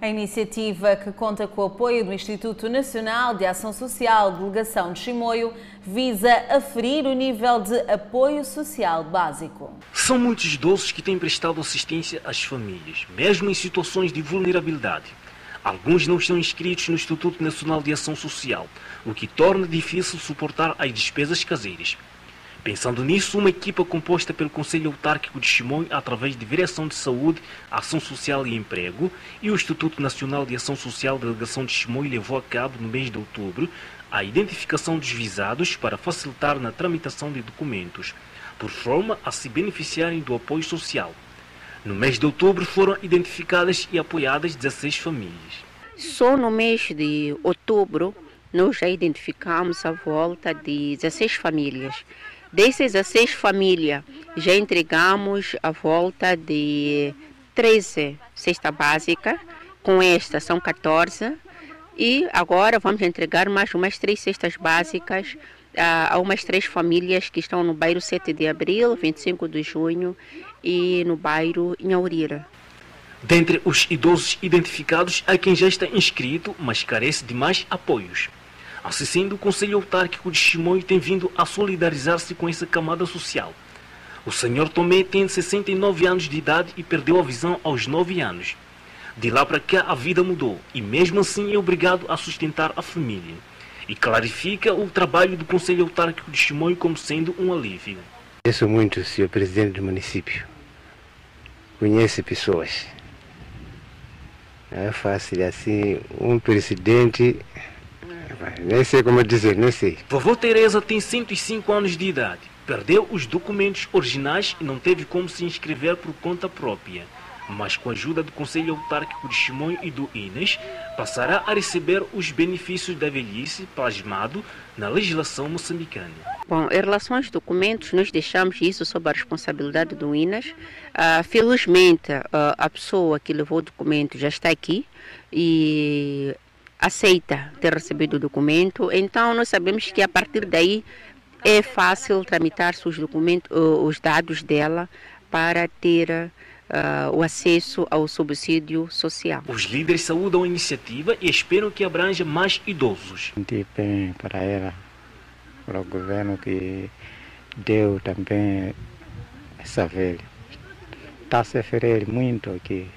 A iniciativa, que conta com o apoio do Instituto Nacional de Ação Social Delegação de Chimoio, visa aferir o nível de apoio social básico. São muitos idosos que têm prestado assistência às famílias, mesmo em situações de vulnerabilidade. Alguns não estão inscritos no Instituto Nacional de Ação Social, o que torna difícil suportar as despesas caseiras. Pensando nisso, uma equipa composta pelo Conselho Autárquico de Chimoio, através de Direção de Saúde, Ação Social e Emprego, e o Instituto Nacional de Ação Social Delegação de Chimoio levou a cabo, no mês de outubro, a identificação dos visados para facilitar na tramitação de documentos, por forma a se beneficiarem do apoio social. No mês de outubro foram identificadas e apoiadas 16 famílias. Só no mês de outubro nós já identificamos a volta de 16 famílias Dessas 16 famílias, já entregamos a volta de 13 cesta básica, com esta são 14, e agora vamos entregar mais umas três cestas básicas a, a umas três famílias que estão no bairro 7 de abril, 25 de junho e no bairro Inhaurira. Dentre os idosos identificados, há quem já está inscrito, mas carece de mais apoios. Assim sendo, o Conselho Autárquico de Chimoio tem vindo a solidarizar-se com essa camada social. O senhor Tomé tem 69 anos de idade e perdeu a visão aos 9 anos. De lá para cá a vida mudou e mesmo assim é obrigado a sustentar a família. E clarifica o trabalho do Conselho Autárquico de Chimoio como sendo um alívio. Conheço muito senhor presidente do município. Conhece pessoas. Não é fácil assim, um presidente. Nem sei como dizer, nem sei. Vovó Teresa tem 105 anos de idade. Perdeu os documentos originais e não teve como se inscrever por conta própria. Mas com a ajuda do Conselho Autárquico de Chimoio e do INES, passará a receber os benefícios da velhice plasmado na legislação moçambicana. Bom, em relação aos documentos, nós deixamos isso sob a responsabilidade do INAS. Uh, felizmente, uh, a pessoa que levou o documento já está aqui e aceita ter recebido o documento. Então, nós sabemos que a partir daí é fácil tramitar os documentos, os dados dela para ter Uh, o acesso ao subsídio social. Os líderes saúdam a iniciativa e esperam que abranja mais idosos. bem para ela, para o governo que deu também essa velha. Está a sofrer muito aqui.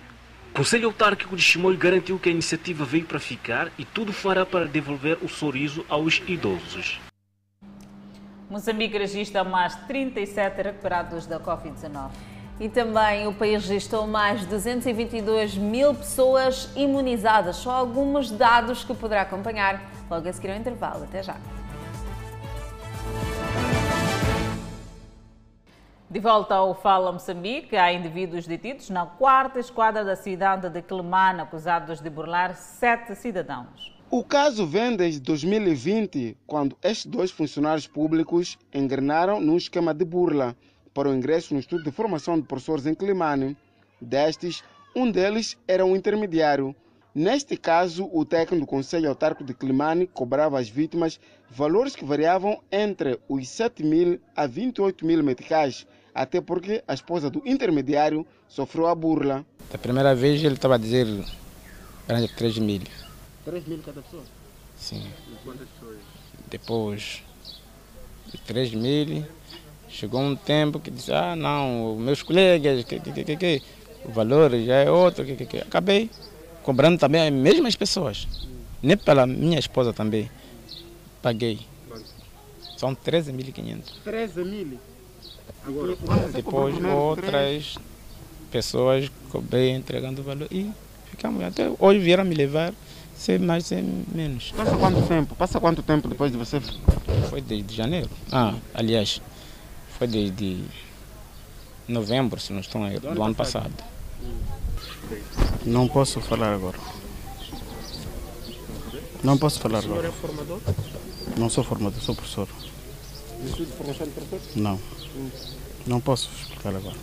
O Conselho Autárquico de Chimoio garantiu que a iniciativa veio para ficar e tudo fará para devolver o sorriso aos idosos. Moçambique registra mais 37 recuperados da Covid-19. E também o país registrou mais de 222 mil pessoas imunizadas. Só alguns dados que poderá acompanhar logo a seguir ao intervalo. Até já. De volta ao Fala Moçambique, há indivíduos detidos na quarta esquadra da cidade de Quelimane, acusados de burlar sete cidadãos. O caso vem desde 2020, quando estes dois funcionários públicos engrenaram num esquema de burla para o ingresso no Instituto de Formação de Professores em Climane. Destes, um deles era um intermediário. Neste caso, o técnico do Conselho Autárquico de Climane cobrava às vítimas valores que variavam entre os 7 mil a 28 mil meticais, até porque a esposa do intermediário sofreu a burla. Da primeira vez ele estava a dizer 3 mil. 3 mil cada pessoa? Sim. E quantas pessoas? Depois de 3 mil, chegou um tempo que disse, ah não, meus colegas, que, que, que, que, o valor já é outro, que, que, que. acabei cobrando também as mesmas pessoas. Nem pela minha esposa também. Paguei. São 13.500. 13 mil? Agora, Depois outras pessoas cobrei entregando o valor e ficamos. Até hoje vieram me levar ser mais, ser menos. Passa quanto tempo? Passa quanto tempo depois de você? Foi desde janeiro. Ah, aliás, foi desde novembro, se não estou a do, do ano passado. Não posso falar agora. Não posso falar agora. O senhor é formador? Não sou formador, sou professor. Instituto de Formação de Professores? Não. Não posso explicar agora.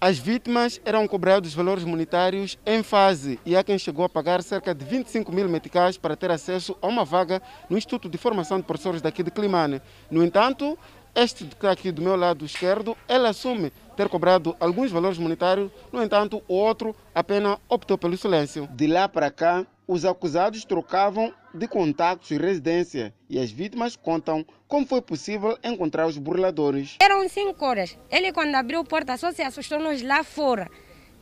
As vítimas eram cobrados valores monetários em fase e há quem chegou a pagar cerca de 25 mil meticais para ter acesso a uma vaga no Instituto de Formação de Professores daqui de Climane. No entanto, este que está aqui do meu lado esquerdo, ele assume ter cobrado alguns valores monetários, no entanto, o outro apenas optou pelo silêncio. De lá para cá, os acusados trocavam de contatos e residência e as vítimas contam como foi possível encontrar os burladores. Eram cinco horas. Ele, quando abriu a porta, só se assustou-nos lá fora.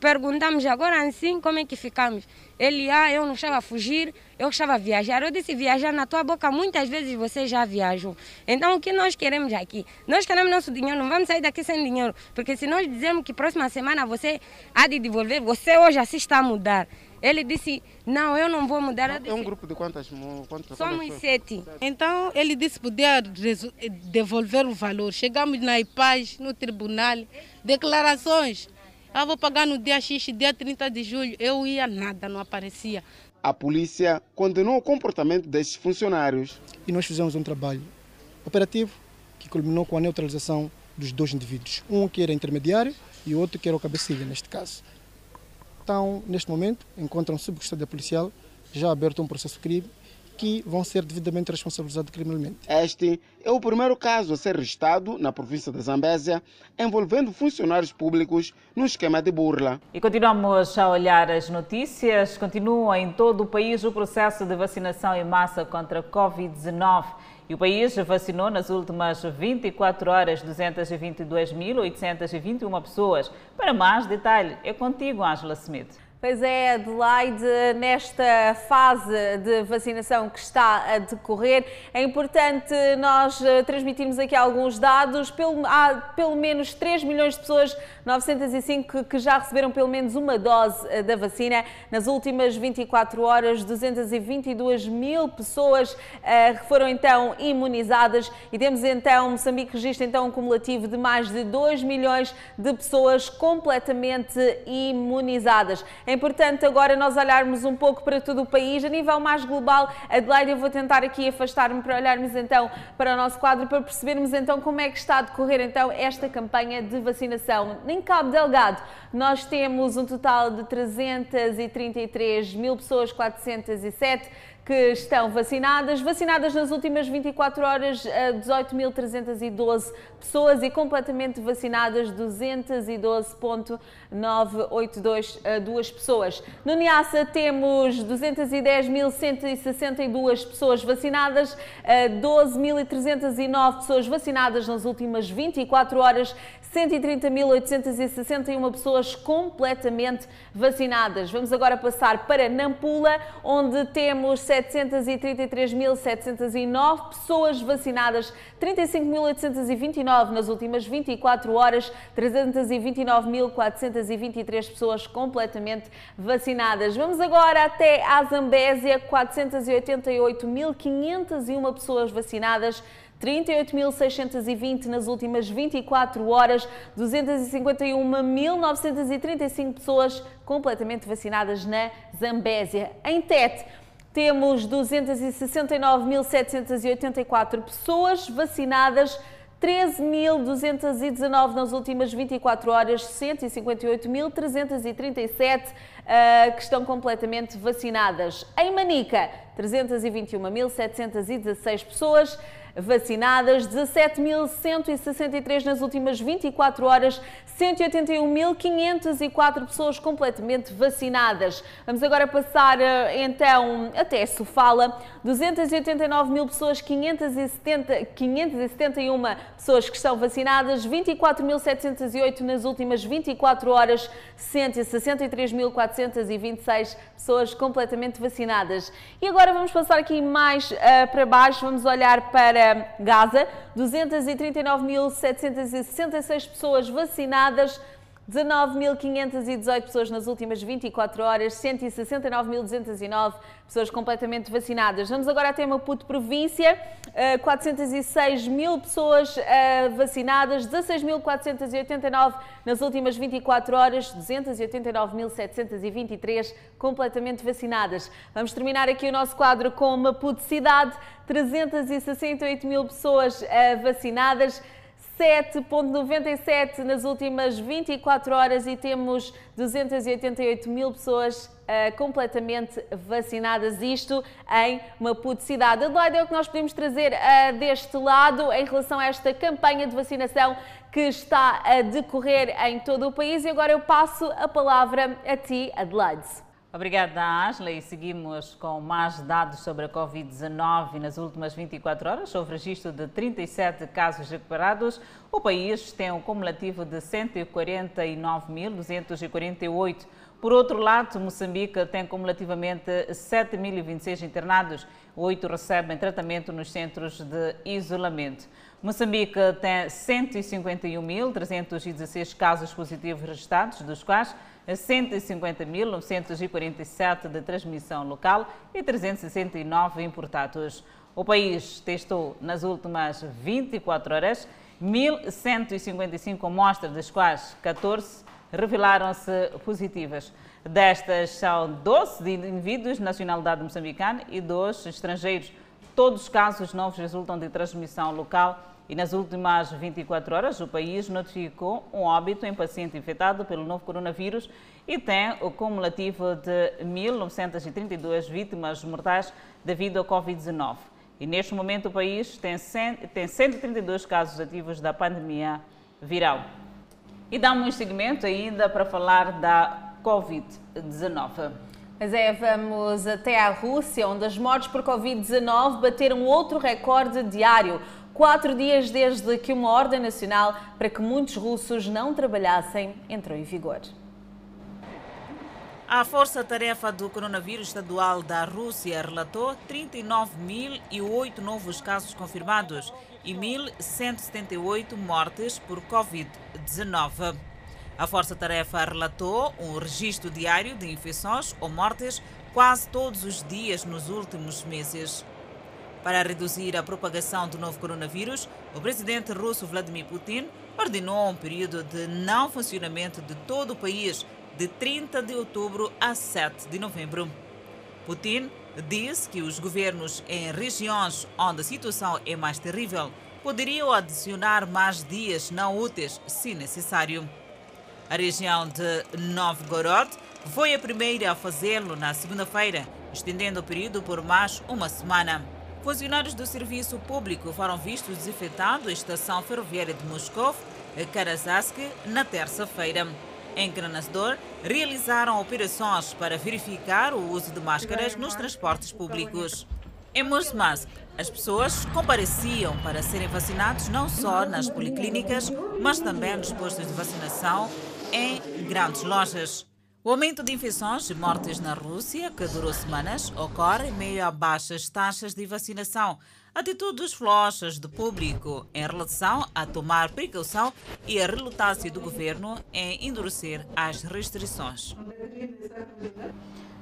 Perguntamos agora assim como é que ficamos. Ele, ah, eu não estava a fugir, eu estava a viajar. Eu disse, viajar na tua boca, muitas vezes você já viajou. Então, o que nós queremos aqui? Nós queremos nosso dinheiro, não vamos sair daqui sem dinheiro. Porque se nós dizemos que próxima semana você há de devolver, você hoje assim está a mudar. Ele disse, não, eu não vou mudar. Disse, é um grupo de quantas? quantas Somos quantas sete. Então, ele disse poder devolver o valor. Chegamos na IPAS, no tribunal, declarações. Eu vou pagar no dia X, dia 30 de julho. Eu ia, nada, não aparecia. A polícia condenou o comportamento destes funcionários. E nós fizemos um trabalho operativo que culminou com a neutralização dos dois indivíduos. Um que era intermediário e o outro que era o cabecilha, neste caso. Então, neste momento, encontram-se sob custódia policial, já aberto um processo crime que vão ser devidamente responsabilizados criminalmente. Este é o primeiro caso a ser registrado na província de Zambésia envolvendo funcionários públicos no esquema de burla. E continuamos a olhar as notícias. Continua em todo o país o processo de vacinação em massa contra a Covid-19. E o país vacinou nas últimas 24 horas 222.821 pessoas. Para mais detalhe, é contigo, Ângela Smith. Pois é, Adelaide, nesta fase de vacinação que está a decorrer, é importante nós eh, transmitirmos aqui alguns dados. Há pelo menos 3 milhões de pessoas, 905, que já receberam pelo menos uma dose eh, da vacina. Nas últimas 24 horas, 222 mil pessoas uh, foram então imunizadas e temos então, Moçambique registra então um cumulativo de mais de 2 milhões de pessoas completamente imunizadas. É importante agora nós olharmos um pouco para todo o país, a nível mais global. Adelaide, eu vou tentar aqui afastar-me para olharmos então para o nosso quadro, para percebermos então como é que está a decorrer então esta campanha de vacinação. Em Cabo Delgado, nós temos um total de 333 mil pessoas, 407 que estão vacinadas. Vacinadas nas últimas 24 horas, 18.312 pessoas e completamente vacinadas 212.982 pessoas. No Niassa temos 210.162 pessoas vacinadas, 12.309 pessoas vacinadas nas últimas 24 horas, 130.861 pessoas completamente vacinadas. Vamos agora passar para Nampula, onde temos 733.709 pessoas vacinadas, 35.829 nas últimas 24 horas, 329.423 pessoas completamente vacinadas. Vamos agora até a Zambésia, 488.501 pessoas vacinadas, 38.620 nas últimas 24 horas, 251.935 pessoas completamente vacinadas na Zambésia. Em Tete, temos 269.784 pessoas vacinadas, 13.219 nas últimas 24 horas, 158.337 uh, que estão completamente vacinadas. Em Manica, 321.716 pessoas vacinadas, 17.163 nas últimas 24 horas, 181.504 pessoas completamente vacinadas. Vamos agora passar eh, então até Sofala, 289 mil pessoas, 570, 571 pessoas que estão vacinadas, 24.708 nas últimas 24 horas, 163.426 pessoas completamente vacinadas. E agora vamos passar aqui mais uh, para baixo, vamos olhar para Gaza, 239.766 pessoas vacinadas, 19.518 pessoas nas últimas 24 horas, 169.209 pessoas completamente vacinadas. Vamos agora até Maputo Província, 406 eh, mil pessoas eh, vacinadas, 16.489 nas últimas 24 horas, 289.723 completamente vacinadas. Vamos terminar aqui o nosso quadro com Maputo Cidade, 368 mil pessoas eh, vacinadas, 7,97 nas últimas 24 horas e temos 288 mil pessoas uh, completamente vacinadas. Isto em Maputo cidade. Adelaide, é o que nós podemos trazer uh, deste lado em relação a esta campanha de vacinação que está a decorrer em todo o país. E agora eu passo a palavra a ti, Adelaide. Obrigada, Asla. E seguimos com mais dados sobre a Covid-19. Nas últimas 24 horas, houve registro de 37 casos recuperados. O país tem um cumulativo de 149.248. Por outro lado, Moçambique tem cumulativamente 7.026 internados. Oito recebem tratamento nos centros de isolamento. Moçambique tem 151.316 casos positivos registrados, dos quais 150.947 de transmissão local e 369 importados. O país testou nas últimas 24 horas 1.155 amostras, das quais 14 revelaram-se positivas. Destas são 12 de indivíduos de nacionalidade moçambicana e 2 estrangeiros. Todos os casos novos resultam de transmissão local E nas últimas 24 horas, o país notificou um óbito em paciente infectado pelo novo coronavírus e tem o cumulativo de 1.932 vítimas mortais devido ao Covid-19. E neste momento o país tem 132 casos ativos da pandemia viral. E damos seguimento ainda para falar da Covid-19. Mas é, vamos até à Rússia, onde as mortes por Covid-19 bateram outro recorde diário. Quatro dias desde que uma ordem nacional para que muitos russos não trabalhassem entrou em vigor. A Força-Tarefa do Coronavírus Estadual da Rússia relatou 39.008 novos casos confirmados e 1.178 mortes por Covid-19. A Força Tarefa relatou um registro diário de infecções ou mortes quase todos os dias nos últimos meses. Para reduzir a propagação do novo coronavírus, o presidente russo Vladimir Putin ordenou um período de não funcionamento de todo o país de 30 de outubro a 7 de novembro. Putin disse que os governos em regiões onde a situação é mais terrível poderiam adicionar mais dias não úteis se necessário. A região de Novgorod foi a primeira a fazê-lo na segunda-feira, estendendo o período por mais uma semana. Funcionários do serviço público foram vistos desinfetando a estação ferroviária de Moscou, Karazask, na terça-feira. Em Krasnodar, realizaram operações para verificar o uso de máscaras nos transportes públicos. Em Murmansk, as pessoas compareciam para serem vacinados não só nas policlínicas, mas também nos postos de vacinação em grandes lojas. O aumento de infecções e mortes na Rússia, que durou semanas, ocorre em meio a baixas taxas de vacinação, atitudes flochas do público em relação a tomar precaução e a relutância do governo em endurecer as restrições.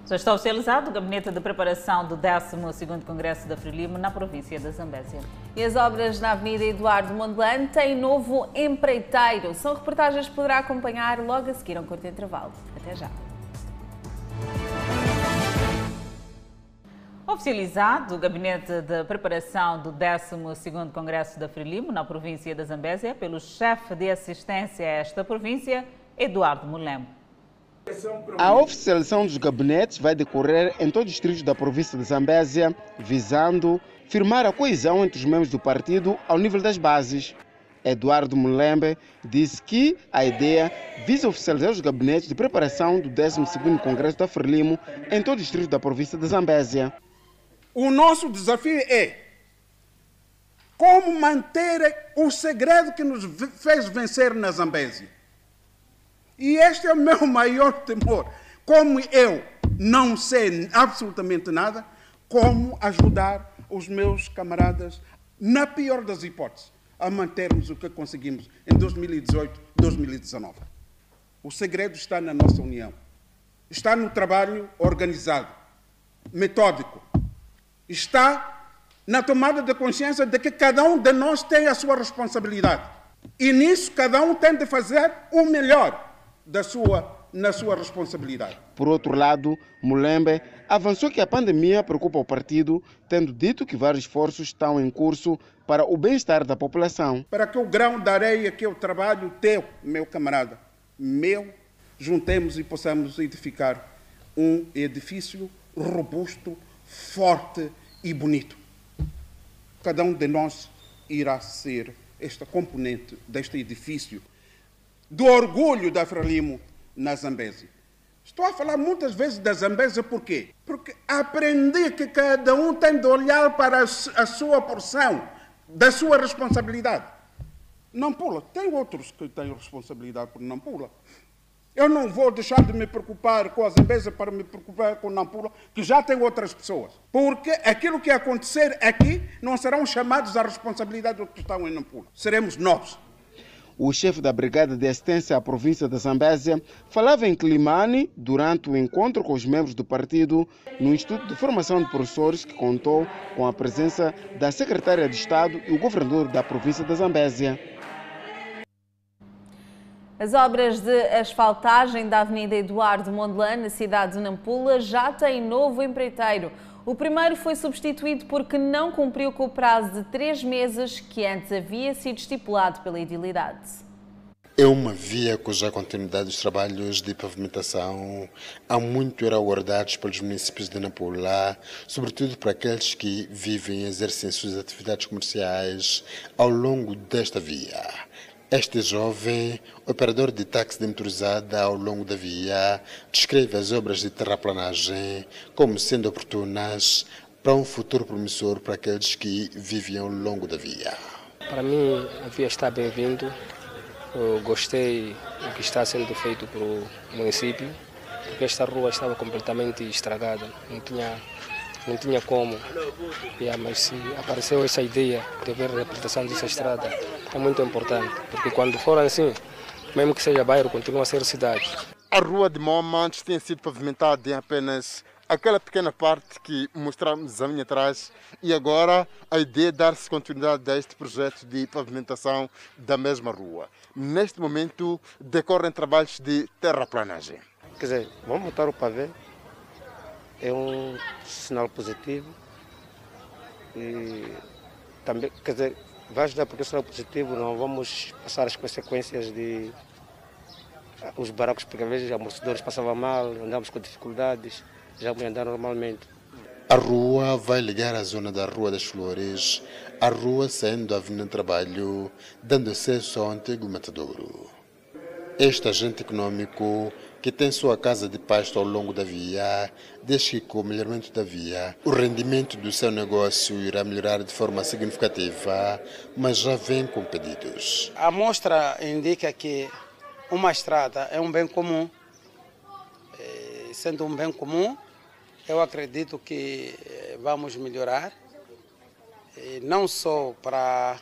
Já está oficializado o Gabinete de Preparação do 12º Congresso da Frelimo na província da Zambésia. E as obras na Avenida Eduardo Mondlane têm novo empreiteiro. São reportagens que poderá acompanhar logo a seguir a um curto intervalo. Até já. Oficializado o Gabinete de Preparação do 12º Congresso da Frelimo na província da Zambésia pelo chefe de assistência a esta província, Eduardo Mulemo. A oficialização dos gabinetes vai decorrer em todos os distritos da província de Zambésia, visando firmar a coesão entre os membros do partido ao nível das bases. Eduardo Mulembe disse que a ideia visa oficializar os gabinetes de preparação do 12º Congresso da Frelimo em todos os distritos da província de Zambésia. O nosso desafio é como manter o segredo que nos fez vencer na Zambésia e este é o meu maior temor. Como eu não sei absolutamente nada, como ajudar os meus camaradas, na pior das hipóteses, a mantermos o que conseguimos em 2018, 2019. O segredo está na nossa união. Está no trabalho organizado, metódico. Está na tomada de consciência de que cada um de nós tem a sua responsabilidade. E nisso cada um tem de fazer o melhor da sua, na sua responsabilidade. Por outro lado, Mulembe avançou que a pandemia preocupa o partido, tendo dito que vários esforços estão em curso para o bem-estar da população. Para que o grão de areia que eu trabalho, teu, meu camarada, meu, juntemos e possamos edificar um edifício robusto, forte e bonito. Cada um de nós irá ser esta componente deste edifício do orgulho da Frelimo na Zambésia. Estou a falar muitas vezes da Zambésia por quê? Porque aprendi que cada um tem de olhar para a sua porção, da sua responsabilidade. Não pula. Tem outros que têm responsabilidade por não pula. Eu não vou deixar de me preocupar com a Zambésia para me preocupar com Nampula, que já tem outras pessoas. Porque aquilo que acontecer aqui não serão chamados à responsabilidade do que estão em Nampula. Seremos nós. O chefe da Brigada de Assistência à província da Zambésia falava em Climane durante o encontro com os membros do partido no Instituto de Formação de Professores, que contou com a presença da secretária de Estado e o governador da província da Zambésia. As obras de asfaltagem da Avenida Eduardo Mondlane, na cidade de Nampula, já têm novo empreiteiro. O primeiro foi substituído porque não cumpriu com o prazo de três meses que antes havia sido estipulado pela edilidade. É uma via cuja continuidade dos trabalhos de pavimentação há muito era aguardados pelos municípios de Nampula, sobretudo para aqueles que vivem e exercem suas atividades comerciais ao longo desta via. Este jovem, operador de táxi de motorizada ao longo da via, descreve as obras de terraplanagem como sendo oportunas para um futuro promissor para aqueles que vivem ao longo da via. Para mim, a via está bem-vindo eu gostei do que está sendo feito pelo município, porque esta rua estava completamente estragada, não tinha, não tinha como. Yeah, mas se apareceu essa ideia de ver a reabilitação dessa estrada, é muito importante, porque quando for assim, mesmo que seja bairro, continua a ser cidade. A rua de Moma antes tinha sido pavimentada em apenas aquela pequena parte que mostramos anos atrás e agora a ideia é dar-se continuidade a este projeto de pavimentação da mesma rua. Neste momento decorrem trabalhos de terraplanagem. Quer dizer, vamos botar o pavê, é um sinal positivo e também, quer dizer, vai ajudar porque sinal positivo, não vamos passar as consequências de os porque às vezes os amortecedores passavam mal, andamos com dificuldades já vou andar normalmente. A rua vai ligar a zona da Rua das Flores à rua saindo da Avenida Trabalho, dando acesso ao antigo matadouro. Este agente econômico, que tem sua casa de pasto ao longo da via, diz que com o melhoramento da via, o rendimento do seu negócio irá melhorar de forma significativa, mas já vem com pedidos. A mostra indica que uma estrada é um bem comum, eh, sendo um bem comum, eu acredito que eh, vamos melhorar, não só para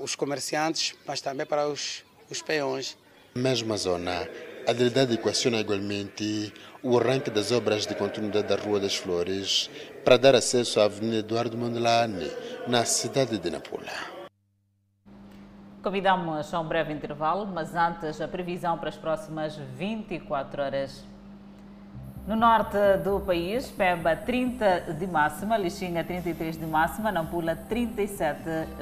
os comerciantes, mas também para os, os peões. Mesma zona, a realidade equaciona igualmente o arranque das obras de continuidade da Rua das Flores para dar acesso à Avenida Eduardo Mondlane, na cidade de Nampula. Convidamos a um breve intervalo, mas antes a previsão para as próximas 24 horas. No norte do país, Pemba 30 de máxima, Lixinga 33 de máxima, Nampula 37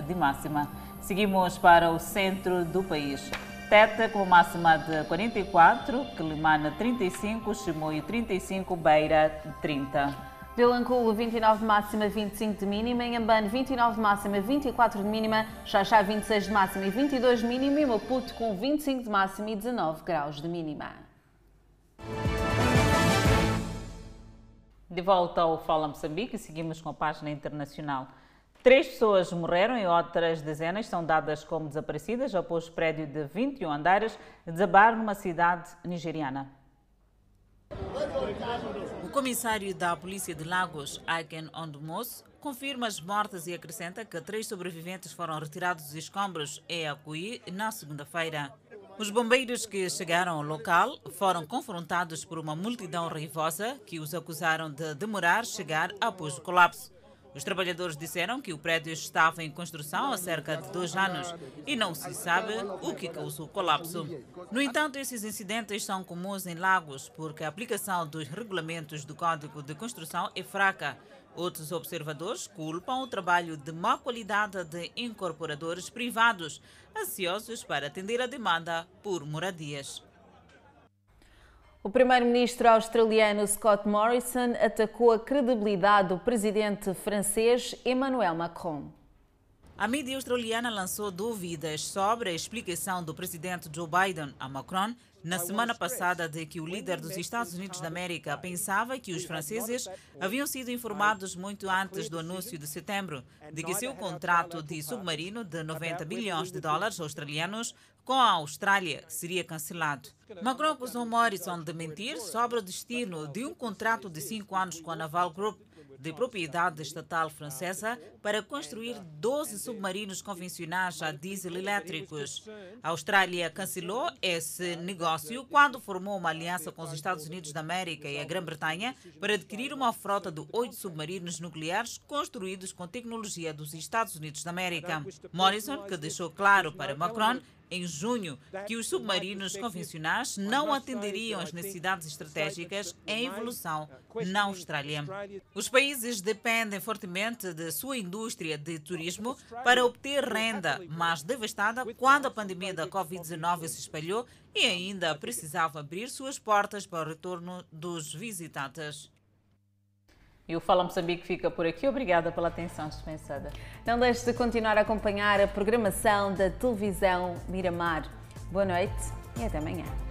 de máxima. Seguimos para o centro do país. Teta com máxima de 44, Quilimana 35, Chimoio 35, Beira 30. Vilanculo 29 de máxima, 25 de mínima, Inhambane 29 de máxima, 24 de mínima, Xaxá 26 de máxima e 22 de mínima e Maputo com 25 de máxima e 19 graus de mínima. De volta ao Fala Moçambique, seguimos com a página internacional. Três pessoas morreram e outras dezenas são dadas como desaparecidas após o prédio de 21 andares desabar numa cidade nigeriana. O comissário da Polícia de Lagos, Aiken Ondumos, confirma as mortes e acrescenta que três sobreviventes foram retirados dos escombros em Acuí na segunda-feira. Os bombeiros que chegaram ao local foram confrontados por uma multidão raivosa que os acusaram de demorar chegar após o colapso. Os trabalhadores disseram que o prédio estava em construção há cerca de dois anos e não se sabe o que causou o colapso. No entanto, esses incidentes são comuns em Lagos porque a aplicação dos regulamentos do Código de Construção é fraca Outros observadores culpam o trabalho de má qualidade de incorporadores privados, ansiosos para atender a demanda por moradias. O primeiro-ministro australiano Scott Morrison atacou a credibilidade do presidente francês Emmanuel Macron. A mídia australiana lançou dúvidas sobre a explicação do presidente Joe Biden a Macron na semana passada de que o líder dos Estados Unidos da América pensava que os franceses haviam sido informados muito antes do anúncio de setembro de que seu contrato de submarino de 90 bilhões de dólares australianos com a Austrália seria cancelado. Macron acusou Morrison de mentir sobre o destino de um contrato de cinco anos com a Naval Group de propriedade estatal francesa para construir 12 submarinos convencionais a diesel elétricos. A Austrália cancelou esse negócio quando formou uma aliança com os Estados Unidos da América e a Grã-Bretanha para adquirir uma frota de oito submarinos nucleares construídos com tecnologia dos Estados Unidos da América. Morrison, que deixou claro para Macron em junho que os submarinos convencionais não atenderiam às necessidades estratégicas em evolução na Austrália. Os países dependem fortemente de sua indústria de turismo para obter renda, mas devastada quando a pandemia da Covid-19 se espalhou e ainda precisava abrir suas portas para o retorno dos visitantes. E o Fala Moçambique fica por aqui. Obrigada pela atenção dispensada. Não deixe de continuar a acompanhar a programação da televisão Miramar. Boa noite e até amanhã.